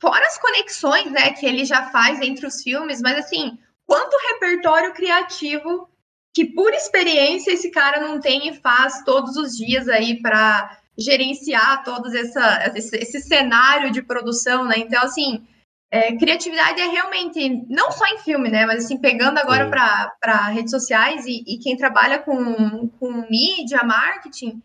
fora as conexões, né, que ele já faz entre os filmes, mas assim, quanto repertório criativo que por experiência esse cara não tem e faz todos os dias aí para gerenciar todo essa, esse, esse, cenário de produção, né? Então, assim, é, criatividade é realmente, não só em filme, né? Mas, assim, pegando agora para redes sociais e, e, quem trabalha com, com mídia, marketing,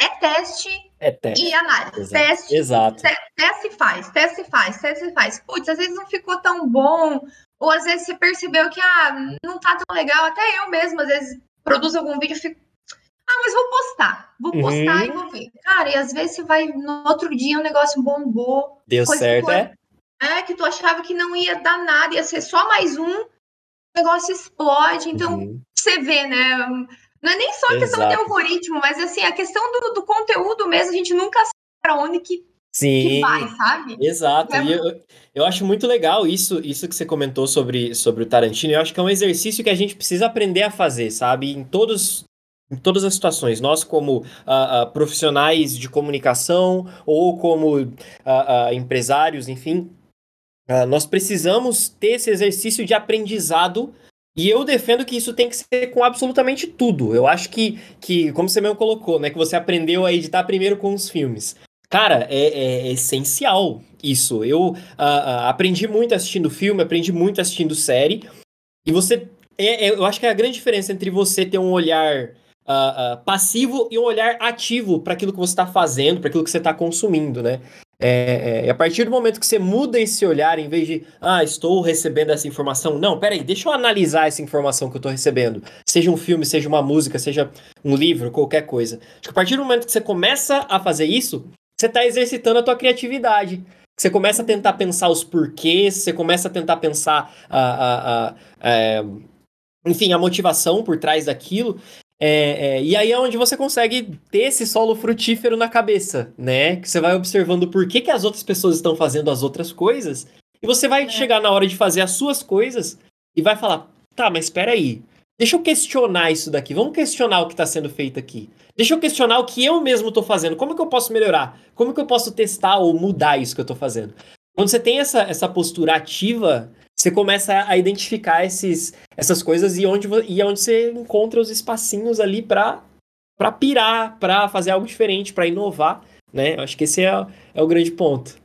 é teste, é teste. e análise. Exato. Teste, Exato. Te, teste e faz, teste e faz, teste e faz. Putz, às vezes não ficou tão bom, ou às vezes você percebeu que, ah, não tá tão legal. Até eu mesmo, às vezes, produzo algum vídeo e fico, ah, mas vou postar. Vou postar uhum. e vou ver. Cara, e às vezes você vai no outro dia um negócio bombou. Deu certo, é? É, que tu achava que não ia dar nada, ia ser só mais um, o negócio explode. Então, uhum. você vê, né? Não é nem só a questão Exato. de algoritmo, mas assim, a questão do, do conteúdo mesmo, a gente nunca sabe para onde que, Sim, que vai, sabe? Exato. É... Eu, eu acho muito legal isso, isso que você comentou sobre, sobre o Tarantino. Eu acho que é um exercício que a gente precisa aprender a fazer, sabe? Em todos, em todas as situações. Nós, como uh, uh, profissionais de comunicação ou como uh, empresários, enfim, nós precisamos ter esse exercício de aprendizado. E eu defendo que isso tem que ser com absolutamente tudo. Eu acho que, que como você mesmo colocou, né, que você aprendeu a editar primeiro com os filmes. Cara, é, é essencial isso. Eu aprendi muito assistindo filme, aprendi muito assistindo série. E você. É, é, eu acho que é a grande diferença entre você ter um olhar uh, uh, passivo e um olhar ativo para aquilo que você está fazendo, para aquilo que você está consumindo, né? É, é, a partir do momento que você muda esse olhar, em vez de, ah, estou recebendo essa informação, não, peraí, deixa eu analisar essa informação que eu estou recebendo. Seja um filme, seja uma música, seja um livro, qualquer coisa. Acho que a partir do momento que você começa a fazer isso, você está exercitando a tua criatividade. Você começa a tentar pensar os porquês, você começa a tentar pensar a, a, a, a é, enfim, a motivação por trás daquilo. É, é, e aí é onde você consegue ter esse solo frutífero na cabeça, né? Que você vai observando por que, que as outras pessoas estão fazendo as outras coisas, e você vai é. chegar na hora de fazer as suas coisas e vai falar: tá, mas espera aí, deixa eu questionar isso daqui, vamos questionar o que está sendo feito aqui. Deixa eu questionar o que eu mesmo estou fazendo, como que eu posso melhorar, como que eu posso testar ou mudar isso que eu estou fazendo. Quando você tem essa, essa postura ativa, você começa a identificar esses, essas coisas e onde, e onde você encontra os espacinhos ali para para pirar, para fazer algo diferente, para inovar, né? Eu acho que esse é, é o grande ponto.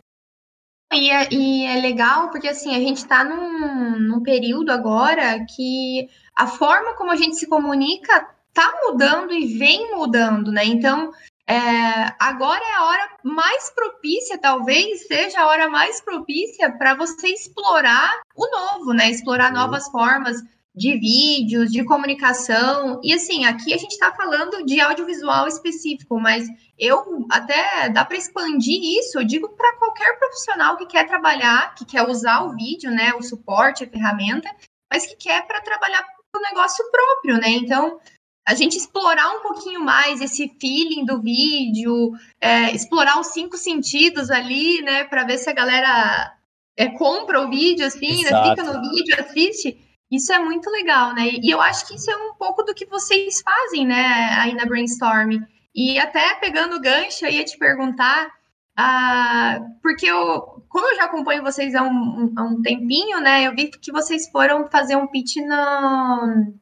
E é, e é legal porque assim, a gente está num, num período agora que a forma como a gente se comunica tá mudando e vem mudando, né? Então, é, agora é a hora mais propícia, talvez seja a hora mais propícia para você explorar o novo, né? Explorar uhum. novas formas de vídeos, de comunicação. E assim, aqui a gente está falando de audiovisual específico, mas eu até dá para expandir isso, eu digo para qualquer profissional que quer trabalhar, que quer usar o vídeo, né? O suporte, a ferramenta, mas que quer para trabalhar o negócio próprio, né? Então, a gente explorar um pouquinho mais esse feeling do vídeo, é, explorar os cinco sentidos ali, né, para ver se a galera é, compra o vídeo, assim, né, fica no vídeo, assiste. Isso é muito legal, né? E eu acho que isso é um pouco do que vocês fazem, né, aí na Brainstorm. E até pegando o gancho, eu ia te perguntar, ah, porque eu, como eu já acompanho vocês há um, há um tempinho, né, eu vi que vocês foram fazer um pitch no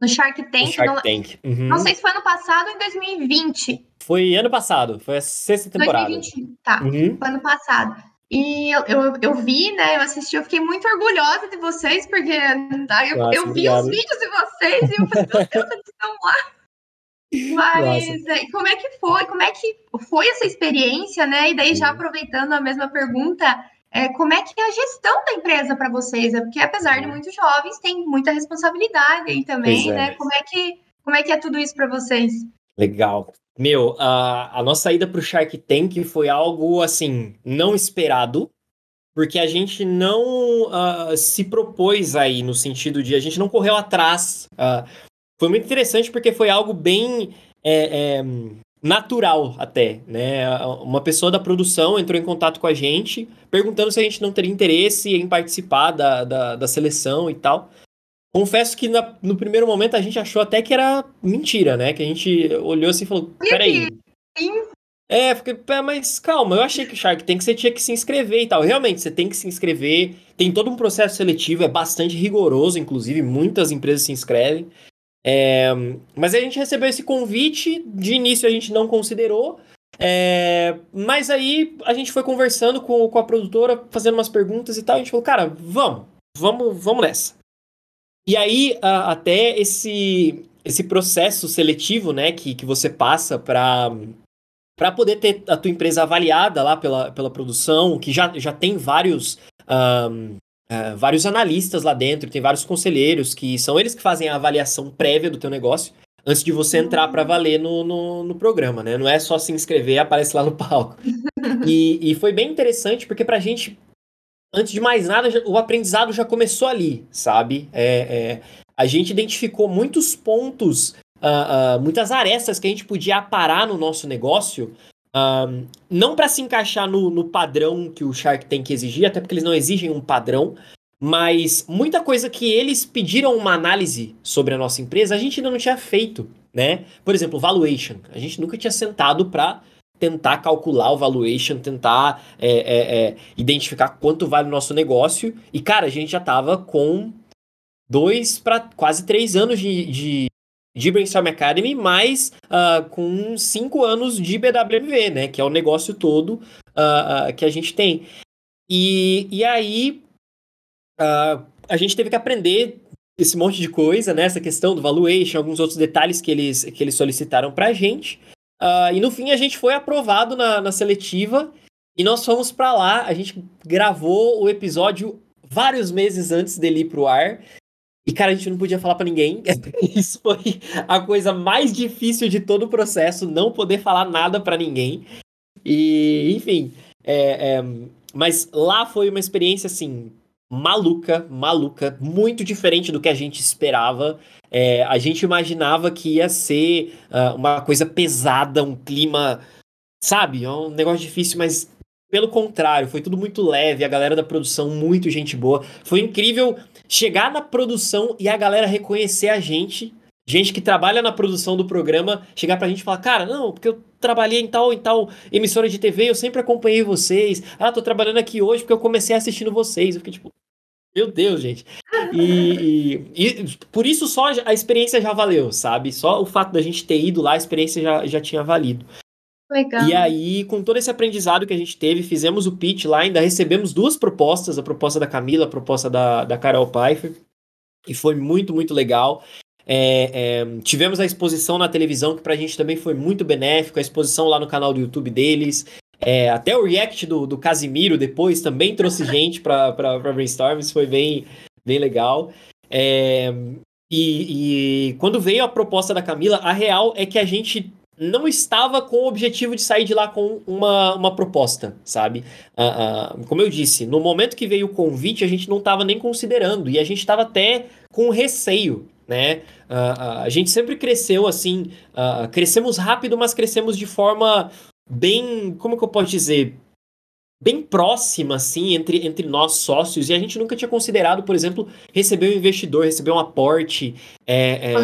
no Shark Tank. No Shark não, Tank. Uhum. não sei se foi ano passado ou em 2020. Foi ano passado, foi a sexta temporada. 2020, tá. Uhum. Foi ano passado. E eu, eu, eu, vi, né? Eu assisti, eu fiquei muito orgulhosa de vocês, porque tá, eu, Nossa, eu vi os vídeos de vocês e eu falei, meu Deus, eles estão lá. Mas Nossa. como é que foi? Como é que foi essa experiência, né? E daí, já aproveitando a mesma pergunta, é, como é que é a gestão da empresa para vocês? É porque, apesar de muitos jovens, tem muita responsabilidade aí também, né? Como é que, como é que é tudo isso para vocês? Legal. Meu, a, a nossa ida para o Shark Tank foi algo, assim, não esperado, porque a gente não uh, se propôs aí, no sentido de a gente não correu atrás. Uh, foi muito interessante porque foi algo bem é, é, natural até, né? Uma pessoa da produção entrou em contato com a gente, perguntando se a gente não teria interesse em participar da, da, da seleção e tal. Confesso que na, no primeiro momento a gente achou até que era mentira, né? Que a gente olhou assim e falou, peraí. É, fiquei, mas calma, eu achei que o Shark Tank você tinha que se inscrever e tal. Realmente, você tem que se inscrever, tem todo um processo seletivo, é bastante rigoroso, inclusive, muitas empresas se inscrevem. É, mas a gente recebeu esse convite, de início a gente não considerou, é, mas aí a gente foi conversando com, com a produtora, fazendo umas perguntas e tal, a gente falou, cara, vamos, vamos, vamos nessa. E aí, a, até esse, esse processo seletivo, né, que, que você passa para para poder ter a tua empresa avaliada lá pela, pela produção, que já, já tem vários um, uh, vários analistas lá dentro, tem vários conselheiros que são eles que fazem a avaliação prévia do teu negócio antes de você entrar para valer no, no, no, programa, né? Não é só se inscrever e aparece lá no palco. E, e foi bem interessante porque pra gente, antes de mais nada, o aprendizado já começou ali, sabe? É, é, a gente identificou muitos pontos, uh, uh, muitas arestas que a gente podia aparar no nosso negócio um, não para se encaixar no, no, padrão que o Shark tem que exigir, até porque eles não exigem um padrão, mas muita coisa que eles pediram uma análise sobre a nossa empresa, a gente ainda não tinha feito, né? Por exemplo, valuation. A gente nunca tinha sentado para tentar calcular o valuation, tentar é, é, é, identificar quanto vale o nosso negócio. E, cara, a gente já tava com dois para quase três anos de, de, de Brainstorm Academy, mais uh, com cinco anos de BWV, né? Que é o negócio todo uh, uh, que a gente tem. E, e aí a gente teve que aprender esse monte de coisa, né? Essa questão do valuation, alguns outros detalhes que eles, que eles solicitaram pra gente. e no fim a gente foi aprovado na, na seletiva e nós fomos para lá. A gente gravou o episódio vários meses antes dele ir pro ar. E, cara, a gente não podia falar para ninguém. Isso foi a coisa mais difícil de todo o processo, não poder falar nada para ninguém. E, enfim. É, é, mas lá foi uma experiência, assim, maluca, maluca, muito diferente do que a gente esperava. É, a gente imaginava que ia ser uh, uma coisa pesada, um clima, sabe? É um negócio difícil, mas pelo contrário, foi tudo muito leve, a galera da produção, muito gente boa. Foi incrível chegar na produção e a galera reconhecer a gente, gente que trabalha na produção do programa, chegar pra gente e falar, cara, não, porque eu trabalhei em tal em tal emissora de TV, eu sempre acompanhei vocês. Ah, tô trabalhando aqui hoje porque eu comecei assistindo vocês. Eu fiquei tipo, meu Deus, gente. E, e, e, por isso só a experiência já valeu, sabe? Só o fato da gente ter ido lá, a experiência já, já tinha valido. Legal. E aí, com todo esse aprendizado que a gente teve, fizemos o pitch lá, ainda recebemos duas propostas, a proposta da Camila, a proposta da, da Carol Pfeiffer, e foi muito, muito legal. É, é, tivemos a exposição na televisão, que pra gente também foi muito benéfico, a exposição lá no canal do YouTube deles. É, até o react do, do Casimiro depois também trouxe gente pra, pra, pra Brainstorm, isso foi bem, bem legal. É, e, e quando veio a proposta da Camila, a real é que a gente não estava com o objetivo de sair de lá com uma, uma proposta, sabe? Uh, uh, como eu disse, no momento que veio o convite, a gente não estava nem considerando, e a gente estava até com receio, né? Uh, a gente sempre cresceu assim, crescemos rápido, mas crescemos de forma bem, como que eu posso dizer? Bem próxima, assim, entre, entre nós sócios, e a gente nunca tinha considerado, por exemplo, receber um investidor, receber um aporte. É, é,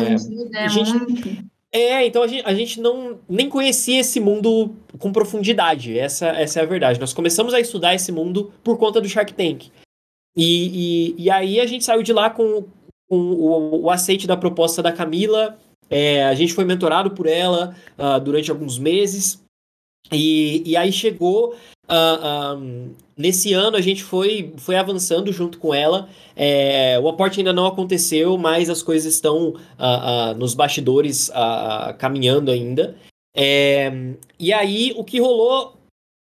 a gente, é, então a gente, a gente não nem conhecia esse mundo com profundidade. Essa, essa é a verdade. Nós começamos a estudar esse mundo por conta do Shark Tank. E, e, e aí a gente saiu de lá com, com o, o aceite da proposta da Camila. É, a gente foi mentorado por ela uh, durante alguns meses. E, e aí chegou. Uh, um, nesse ano a gente foi, foi avançando junto com ela. É, o aporte ainda não aconteceu, mas as coisas estão uh, uh, nos bastidores caminhando ainda. É, e aí o que rolou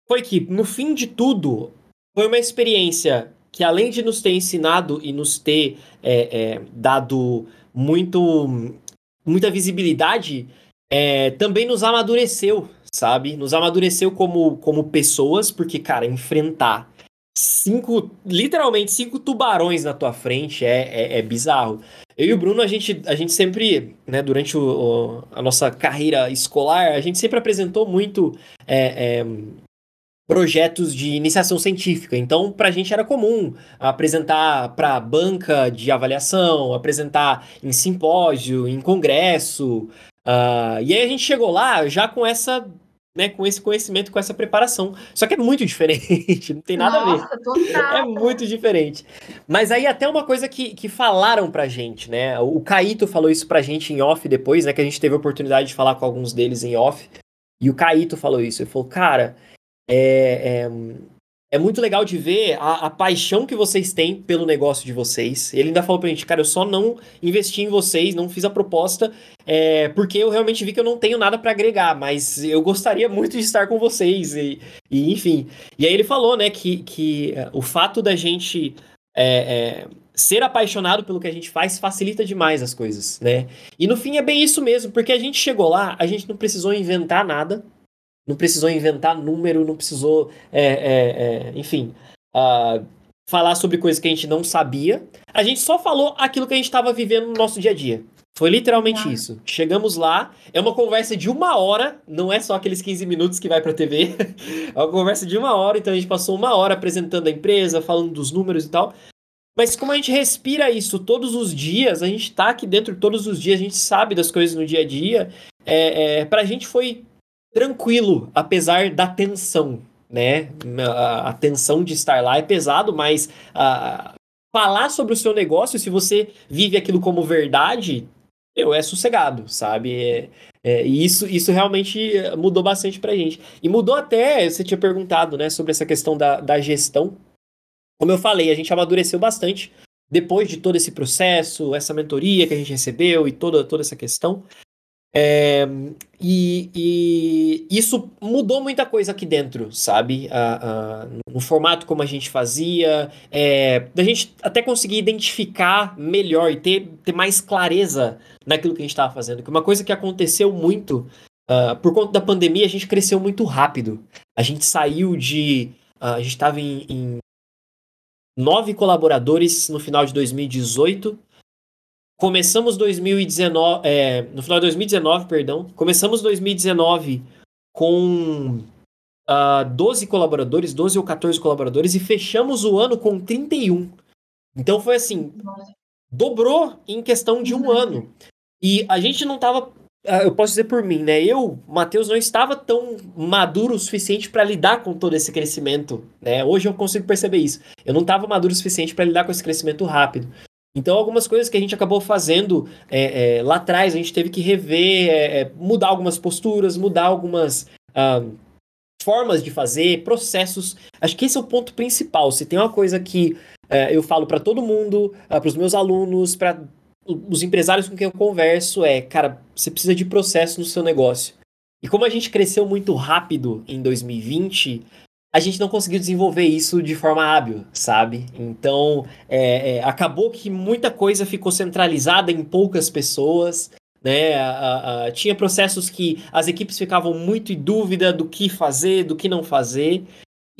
foi que, no fim de tudo, foi uma experiência que, além de nos ter ensinado e nos ter é, é, dado muito, muita visibilidade, é, também nos amadureceu, sabe? Nos amadureceu como, como pessoas, porque, cara, enfrentar cinco, literalmente cinco tubarões na tua frente é, é, é bizarro. Eu e o Bruno, a gente, a gente sempre, né, durante o, o, a nossa carreira escolar, a gente sempre apresentou muito é, é, projetos de iniciação científica. Então, para a gente era comum apresentar para banca de avaliação, apresentar em simpósio, em congresso. Uh, e aí a gente chegou lá já com essa né, com esse conhecimento, com essa preparação. Só que é muito diferente, não tem nada Nossa, a ver. Total. É muito diferente. Mas aí até uma coisa que, que falaram pra gente, né? O Caíto falou isso pra gente em off depois, né? Que a gente teve a oportunidade de falar com alguns deles em off. E o Caíto falou isso. Ele falou, cara, é, é, é muito legal de ver a, a, paixão que vocês têm pelo negócio de vocês. Ele ainda falou pra gente, cara, eu só não investi em vocês, não fiz a proposta, é, porque eu realmente vi que eu não tenho nada para agregar, mas eu gostaria muito de estar com vocês, e, e, enfim. E aí ele falou, né, que, que é, o fato da gente é, é, ser apaixonado pelo que a gente faz facilita demais as coisas, né? E no fim é bem isso mesmo, porque a gente chegou lá, a gente não precisou inventar nada, não precisou inventar número, não precisou, é, é, é, enfim, uh, falar sobre coisas que a gente não sabia. A gente só falou aquilo que a gente estava vivendo no nosso dia a dia. Foi literalmente ah. isso. Chegamos lá, é uma conversa de uma hora, não é só aqueles 15 minutos que vai pra TV. é uma conversa de uma hora, então a gente passou uma hora apresentando a empresa, falando dos números e tal. Mas como a gente respira isso todos os dias, a gente tá aqui dentro todos os dias, a gente sabe das coisas no dia a dia. É, é, pra gente foi tranquilo, apesar da tensão, né? A, tensão de estar lá é pesado, mas a, falar sobre o seu negócio, se você vive aquilo como verdade, eu é sossegado, sabe? É, é, e isso, isso realmente mudou bastante pra gente. E mudou até, você tinha perguntado, né, sobre essa questão da, da gestão. Como eu falei, a gente amadureceu bastante depois de todo esse processo, essa mentoria que a gente recebeu e toda, toda essa questão. É, e, e, isso mudou muita coisa aqui dentro, sabe? A, a, no formato como a gente fazia, é, da gente até conseguir identificar melhor e ter, ter mais clareza naquilo que a gente estava fazendo. Que uma coisa que aconteceu muito, uh, por conta da pandemia, a gente cresceu muito rápido. A gente saiu de. Uh, a gente estava em, em nove colaboradores no final de 2018 Começamos 2019, é, no final de 2019, perdão, começamos 2019 com uh, ah, 12 colaboradores, 12 ou 14 colaboradores, e fechamos o ano com 31. Então foi assim, dobrou em questão de um uhum. ano. E a gente não estava, ah, eu posso dizer por mim, né? Eu, Matheus, não estava tão maduro o suficiente para lidar com todo esse crescimento, né? Hoje eu consigo perceber isso. Eu não estava maduro o suficiente para lidar com esse crescimento rápido. Então, algumas coisas que a gente acabou fazendo é, é, lá atrás, a gente teve que rever, é, é mudar algumas posturas, mudar algumas uh, formas de fazer, processos. Acho que esse é o ponto principal. Se tem uma coisa que é, eu falo para todo mundo, ah, para os meus alunos, para os empresários com quem eu converso, é, cara, você precisa de processo no seu negócio. E como a gente cresceu muito rápido em 2020, a gente não conseguiu desenvolver isso de forma hábil, sabe? Então, é, é, acabou que muita coisa ficou centralizada em poucas pessoas, né? A, a, tinha processos que as equipes ficavam muito em dúvida do que fazer, do que não fazer,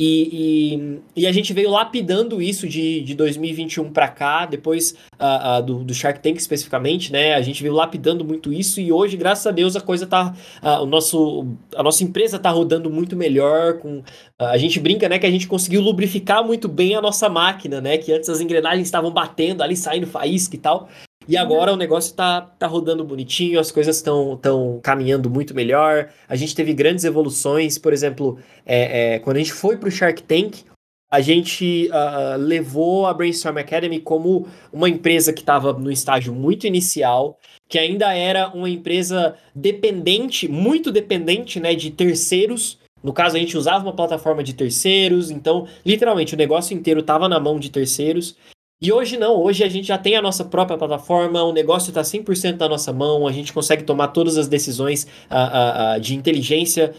e, e, e, a gente veio lapidando isso de, de 2021 para cá, depois uh, uh, do, do, Shark Tank especificamente, né? A gente veio lapidando muito isso e hoje, graças a Deus, a coisa tá. Uh, o nosso, a nossa empresa tá rodando muito melhor. Com, a gente brinca, né, que a gente conseguiu lubrificar muito bem a nossa máquina, né? Que antes as engrenagens estavam batendo ali, saindo faísca e tal. E agora o negócio tá, tá rodando bonitinho, as coisas estão tão caminhando muito melhor. A gente teve grandes evoluções, por exemplo, é, é, quando a gente foi pro Shark Tank, a gente uh, levou a Brainstorm Academy como uma empresa que estava no estágio muito inicial, que ainda era uma empresa dependente, muito dependente né, de terceiros No caso, a gente usava uma plataforma de terceiros, então, literalmente, o negócio inteiro estava na mão de terceiros. E hoje não, hoje a gente já tem a nossa própria plataforma, o negócio está 100% na nossa mão, a gente consegue tomar todas as decisões uh, uh, uh, de inteligência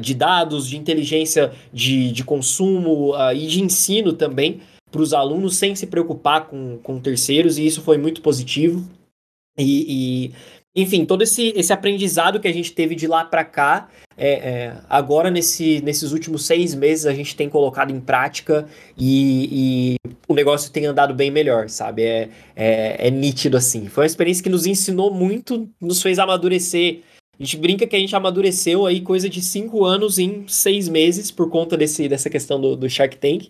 de dados, de inteligência de, de consumo e de ensino também para os alunos sem se preocupar com, com terceiros, e isso foi muito positivo. E, e enfim, todo esse, esse aprendizado que a gente teve de lá para cá, é, é, agora nesse, nesses últimos seis meses a gente tem colocado em prática e, e o negócio tem andado bem melhor, sabe? É, é, é, nítido assim. Foi uma experiência que nos ensinou muito, nos fez amadurecer. A gente brinca que a gente amadureceu aí coisa de cinco anos em seis meses por conta desse, dessa questão do, do Shark Tank.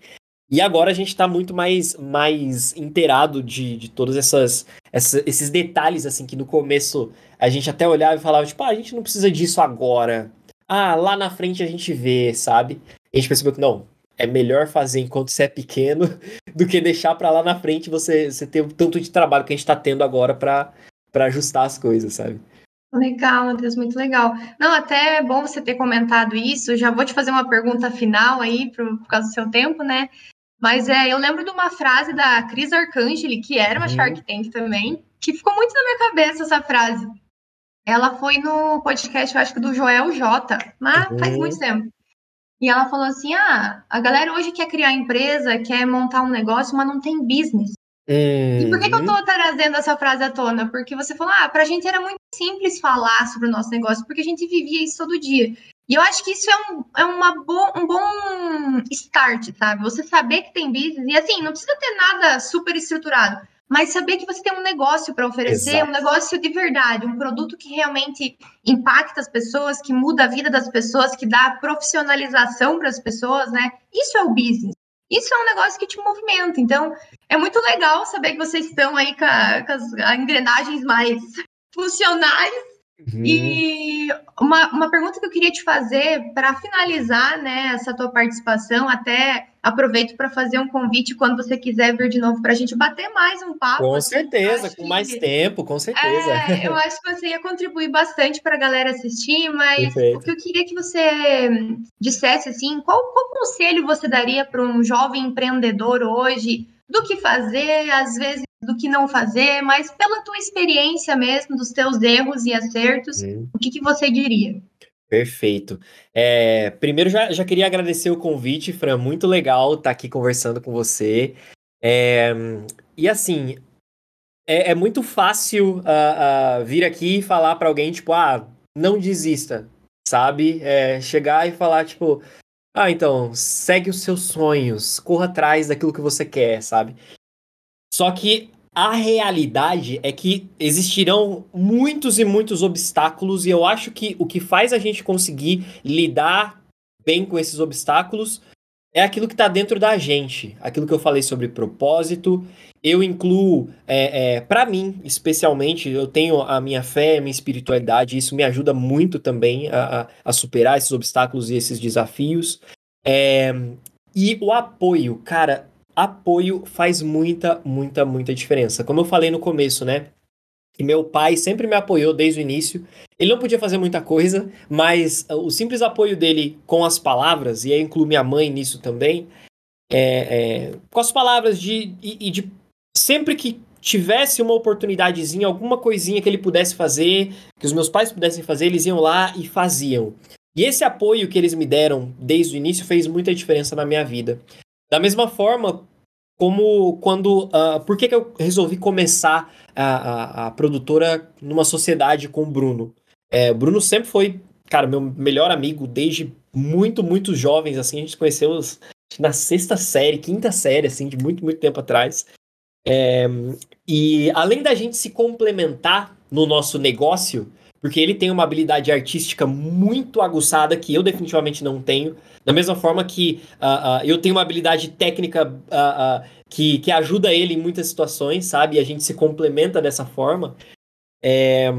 E agora a gente está muito mais, mais inteirado de, de todos essas, essa, esses detalhes, assim, que no começo a gente até olhava e falava, tipo, ah, a gente não precisa disso agora. Ah, lá na frente a gente vê, sabe? E a gente percebeu que não, é melhor fazer enquanto você é pequeno do que deixar para lá na frente você, você ter o tanto de trabalho que a gente está tendo agora para ajustar as coisas, sabe? Legal, Matheus, muito legal. Não, até é bom você ter comentado isso. Já vou te fazer uma pergunta final aí, por, por causa do seu tempo, né? Mas é, eu lembro de uma frase da Cris Arcangeli, que era uma uhum. Shark Tank também, que ficou muito na minha cabeça essa frase. Ela foi no podcast, eu acho que do Joel J, mas uhum. faz muito tempo. E ela falou assim: ah, a galera hoje quer criar empresa, quer montar um negócio, mas não tem business. Uhum. E por que, que, eu tô uhum. trazendo essa frase à tona? Porque você falou, ah, pra gente era muito simples falar sobre o nosso negócio, porque a gente vivia isso todo dia. E eu acho que isso é um, é uma bo um bom start, sabe? Você saber que tem business, e assim, não precisa ter nada super estruturado, mas saber que você tem um negócio para oferecer, Exato. um negócio de verdade, um produto que realmente impacta as pessoas, que muda a vida das pessoas, que dá profissionalização para as pessoas, né? Isso é o business. Isso é um negócio que te movimenta. Então, é muito legal saber que vocês estão aí com, a, com as engrenagens mais funcionais Uhum. E uma, uma pergunta que eu queria te fazer para finalizar né, essa tua participação, até aproveito para fazer um convite quando você quiser vir de novo para a gente bater mais um papo. Com assim, certeza, com que, mais tempo, com certeza. É, eu acho que você ia contribuir bastante para a galera assistir, mas Perfeito. o que eu queria que você dissesse assim, qual, qual conselho você daria para um jovem empreendedor hoje do que fazer, às vezes do que não fazer, mas pela tua experiência mesmo, dos teus erros e acertos, hum. o que, que você diria? Perfeito. É, primeiro, já, já queria agradecer o convite, Fran. Muito legal estar aqui conversando com você. É, e assim, é, é muito fácil uh, uh, vir aqui e falar para alguém, tipo, ah, não desista, sabe? É, chegar e falar, tipo, ah, então, segue os seus sonhos, corra atrás daquilo que você quer, sabe? Só que a realidade é que existirão muitos e muitos obstáculos, e eu acho que o que faz a gente conseguir lidar bem com esses obstáculos é aquilo que está dentro da gente. Aquilo que eu falei sobre propósito. Eu incluo, é, é, para mim, especialmente, eu tenho a minha fé, a minha espiritualidade, isso me ajuda muito também a, a superar esses obstáculos e esses desafios. É, e o apoio, cara, apoio faz muita, muita, muita diferença. Como eu falei no começo, né? E meu pai sempre me apoiou desde o início. Ele não podia fazer muita coisa, mas o simples apoio dele com as palavras, e aí incluo minha mãe nisso também, é, é, com as palavras de, e, e de sempre que tivesse uma oportunidadezinha, alguma coisinha que ele pudesse fazer, que os meus pais pudessem fazer, eles iam lá e faziam. E esse apoio que eles me deram desde o início fez muita diferença na minha vida. Da mesma forma, como quando. Uh, por que, que eu resolvi começar a, a, a produtora numa sociedade com o Bruno? É, o Bruno sempre foi, cara, meu melhor amigo desde muito, muito jovens, assim, a gente conheceu na sexta série, quinta série, assim, de muito, muito tempo atrás. É, e além da gente se complementar no nosso negócio, porque ele tem uma habilidade artística muito aguçada que eu definitivamente não tenho. Da mesma forma que uh, uh, eu tenho uma habilidade técnica uh, que, que ajuda ele em muitas situações, sabe? E a gente se complementa dessa forma. É,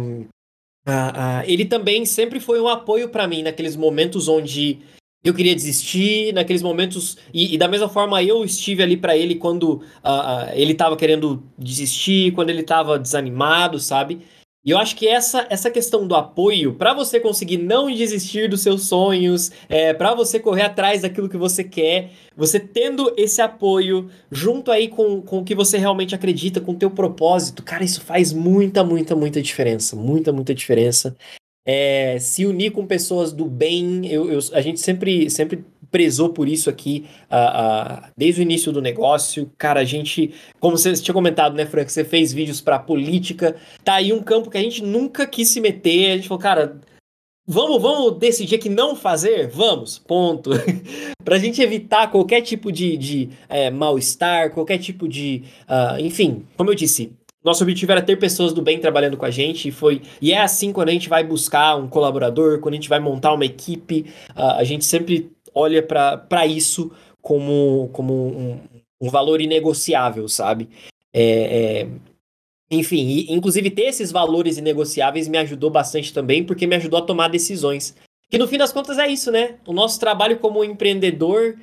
ele também sempre foi um apoio para mim naqueles momentos onde eu queria desistir, naqueles momentos. E, e da mesma forma eu estive ali para ele quando ele estava querendo desistir, quando ele estava desanimado, sabe? E eu acho que essa, essa questão do apoio, para você conseguir não desistir dos seus sonhos, é, para você correr atrás daquilo que você quer, você tendo esse apoio junto aí com, com o que você realmente acredita, com o teu propósito, cara, isso faz muita, muita, muita diferença. Muita, muita diferença. É, se unir com pessoas do bem, eu, eu, a gente sempre, sempre prezou por isso aqui uh, uh, desde o início do negócio. Cara, a gente, como você tinha comentado, né, Frank, você fez vídeos para política, tá aí um campo que a gente nunca quis se meter. A gente falou, cara, vamos, vamos decidir que não fazer? Vamos, ponto. pra gente evitar qualquer tipo de, de é, mal-estar, qualquer tipo de. Uh, enfim, como eu disse, nosso objetivo era ter pessoas do bem trabalhando com a gente e foi e é assim quando a gente vai buscar um colaborador, quando a gente vai montar uma equipe, uh, a gente sempre olha para isso como, como um, um, valor inegociável, sabe? É, é, enfim, e, inclusive ter esses valores inegociáveis me ajudou bastante também, porque me ajudou a tomar decisões. Que no fim das contas é isso, né? O nosso trabalho como empreendedor,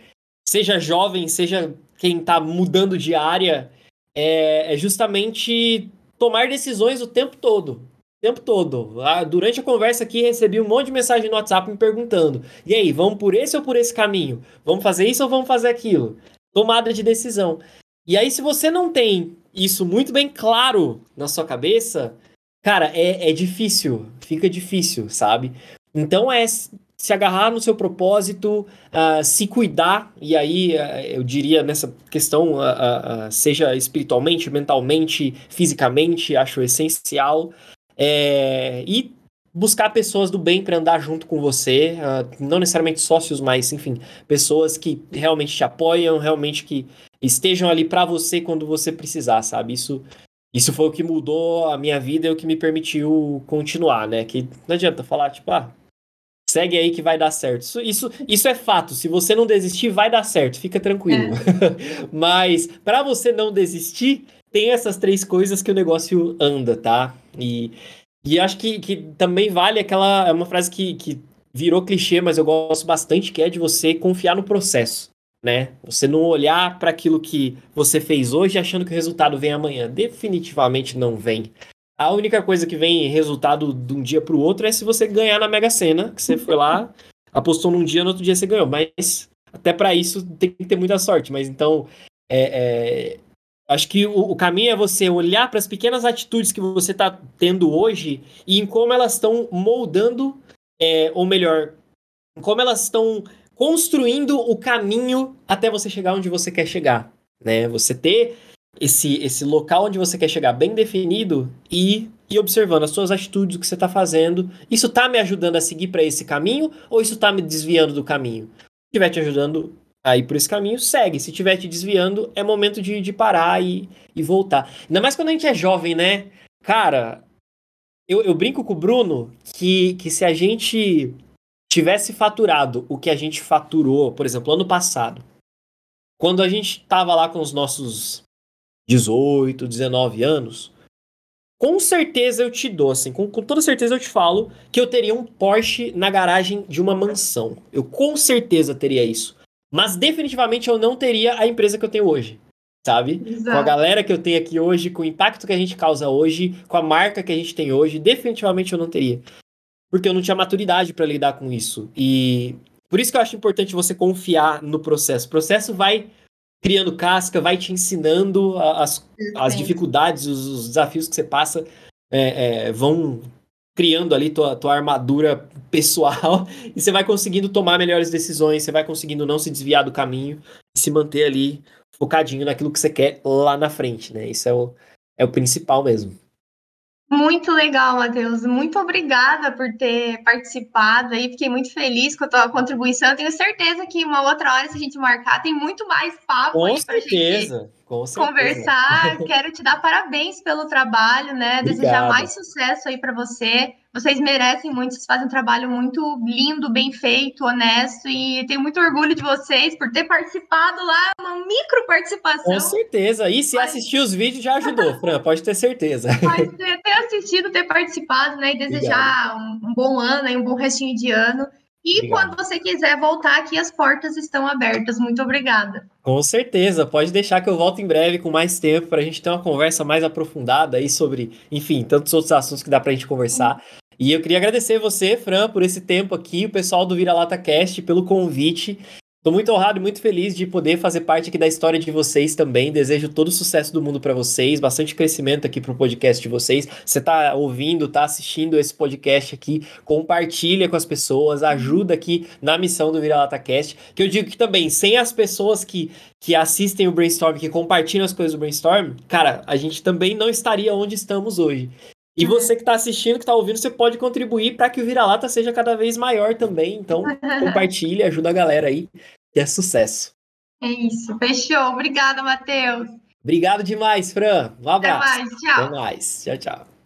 seja jovem, seja quem está mudando de área, é, é justamente tomar decisões o tempo todo tempo todo. Ah, durante a conversa aqui, recebi um monte de mensagem no WhatsApp me perguntando: e aí, vamos por esse ou por esse caminho? Vamos fazer isso ou vamos fazer aquilo? Tomada de decisão. E aí, se você não tem isso muito bem claro na sua cabeça, cara, é, é difícil. Fica difícil, sabe? Então é se agarrar no seu propósito, uh, se cuidar, e aí uh, eu diria nessa questão, uh, seja espiritualmente, mentalmente, fisicamente, acho essencial. É, e buscar pessoas do bem para andar junto com você, uh, não necessariamente sócios, mas enfim, pessoas que realmente te apoiam, realmente que estejam ali para você quando você precisar, sabe? Isso isso foi o que mudou a minha vida e o que me permitiu continuar, né? Que não adianta falar tipo, ah, segue aí que vai dar certo. Isso, isso, isso é fato. Se você não desistir, vai dar certo. Fica tranquilo. É. Mas para você não desistir, tem essas três coisas que o negócio anda, tá? E, e acho que, que também vale aquela. É uma frase que, que virou clichê, mas eu gosto bastante, que é de você confiar no processo. Né? Você não olhar para aquilo que você fez hoje achando que o resultado vem amanhã. Definitivamente não vem. A única coisa que vem resultado de um dia para o outro é se você ganhar na Mega Sena, que você foi lá, apostou num dia, no outro dia você ganhou. Mas até para isso tem que ter muita sorte. Mas então, é, é, Acho que o, o, caminho é você olhar para as pequenas atitudes que você está tendo hoje e em como elas estão moldando, é, ou melhor, em como elas estão construindo o caminho até você chegar onde você quer chegar. Né? Você ter esse, esse local onde você quer chegar bem definido e ir observando as suas atitudes, o que você está fazendo. Isso está me ajudando a seguir para esse caminho ou isso está me desviando do caminho? Se estiver te ajudando, aí por esse caminho, segue. Se estiver te desviando, é momento de, de parar e, e voltar. Ainda mais quando a gente é jovem, né? Cara, eu, eu brinco com o Bruno que, que se a gente tivesse faturado o que a gente faturou, por exemplo, ano passado, quando a gente tava lá com os nossos 18, 19 anos, com certeza eu te dou, assim, com, com, toda certeza eu te falo que eu teria um Porsche na garagem de uma mansão. Eu com certeza teria isso. Mas definitivamente eu não teria a empresa que eu tenho hoje. Sabe? Exato. Com a galera que eu tenho aqui hoje, com o impacto que a gente causa hoje, com a marca que a gente tem hoje, definitivamente eu não teria. Porque eu não tinha maturidade para lidar com isso. E por isso que eu acho importante você confiar no processo. O processo vai criando casca, vai te ensinando as, as dificuldades, os, os desafios que você passa é, é, vão criando ali tua, tua armadura pessoal e você vai conseguindo tomar melhores decisões, você vai conseguindo não se desviar do caminho e se manter ali focadinho naquilo que você quer lá na frente, né? Isso é o, é o principal mesmo. Muito legal, Matheus. Muito obrigada por ter participado aí. Fiquei muito feliz com a tua contribuição. Eu tenho certeza que uma outra hora, se a gente marcar, tem muito mais papo com aí certeza, gente com certeza. Conversar. Quero te dar parabéns pelo trabalho, né? Obrigado. Desejar mais sucesso aí para você. Vocês merecem muito, vocês fazem um trabalho muito lindo, bem feito, honesto, e tenho muito orgulho de vocês por ter participado lá, uma micro participação. Com certeza, e se Mas... assistir os vídeos já ajudou, Fran, pode ter certeza. Pode ter, ter assistido, ter participado, né, e desejar um, um, bom ano e um bom restinho de ano. E Obrigado. quando você quiser voltar aqui, as portas estão abertas. Muito obrigada. Com certeza, pode deixar que eu volto em breve com mais tempo para a gente ter uma conversa mais aprofundada aí sobre, enfim, tantos outros assuntos que dá para a gente conversar. E eu queria agradecer você, Fran, por esse tempo aqui, o pessoal do Vira Lata Cast, pelo convite. Estou muito honrado e muito feliz de poder fazer parte aqui da história de vocês também. Desejo todo o sucesso do mundo para vocês, bastante crescimento aqui para o podcast de vocês. Você está ouvindo, está assistindo esse podcast aqui, compartilha com as pessoas, ajuda aqui na missão do Vira-Lata Cast. Que eu digo que também, sem as pessoas que, que assistem o Brainstorm, que compartilham as coisas do Brainstorm, cara, a gente também não estaria onde estamos hoje. E uhum. você que está assistindo, que está ouvindo, você pode contribuir para que o Vira-Lata seja cada vez maior também. Então, compartilhe, ajuda a galera aí que é sucesso. É isso, fechou. Obrigada, Matheus. Obrigado demais, Fran. Um abraço. Até mais, tchau. Até mais. Tchau, tchau.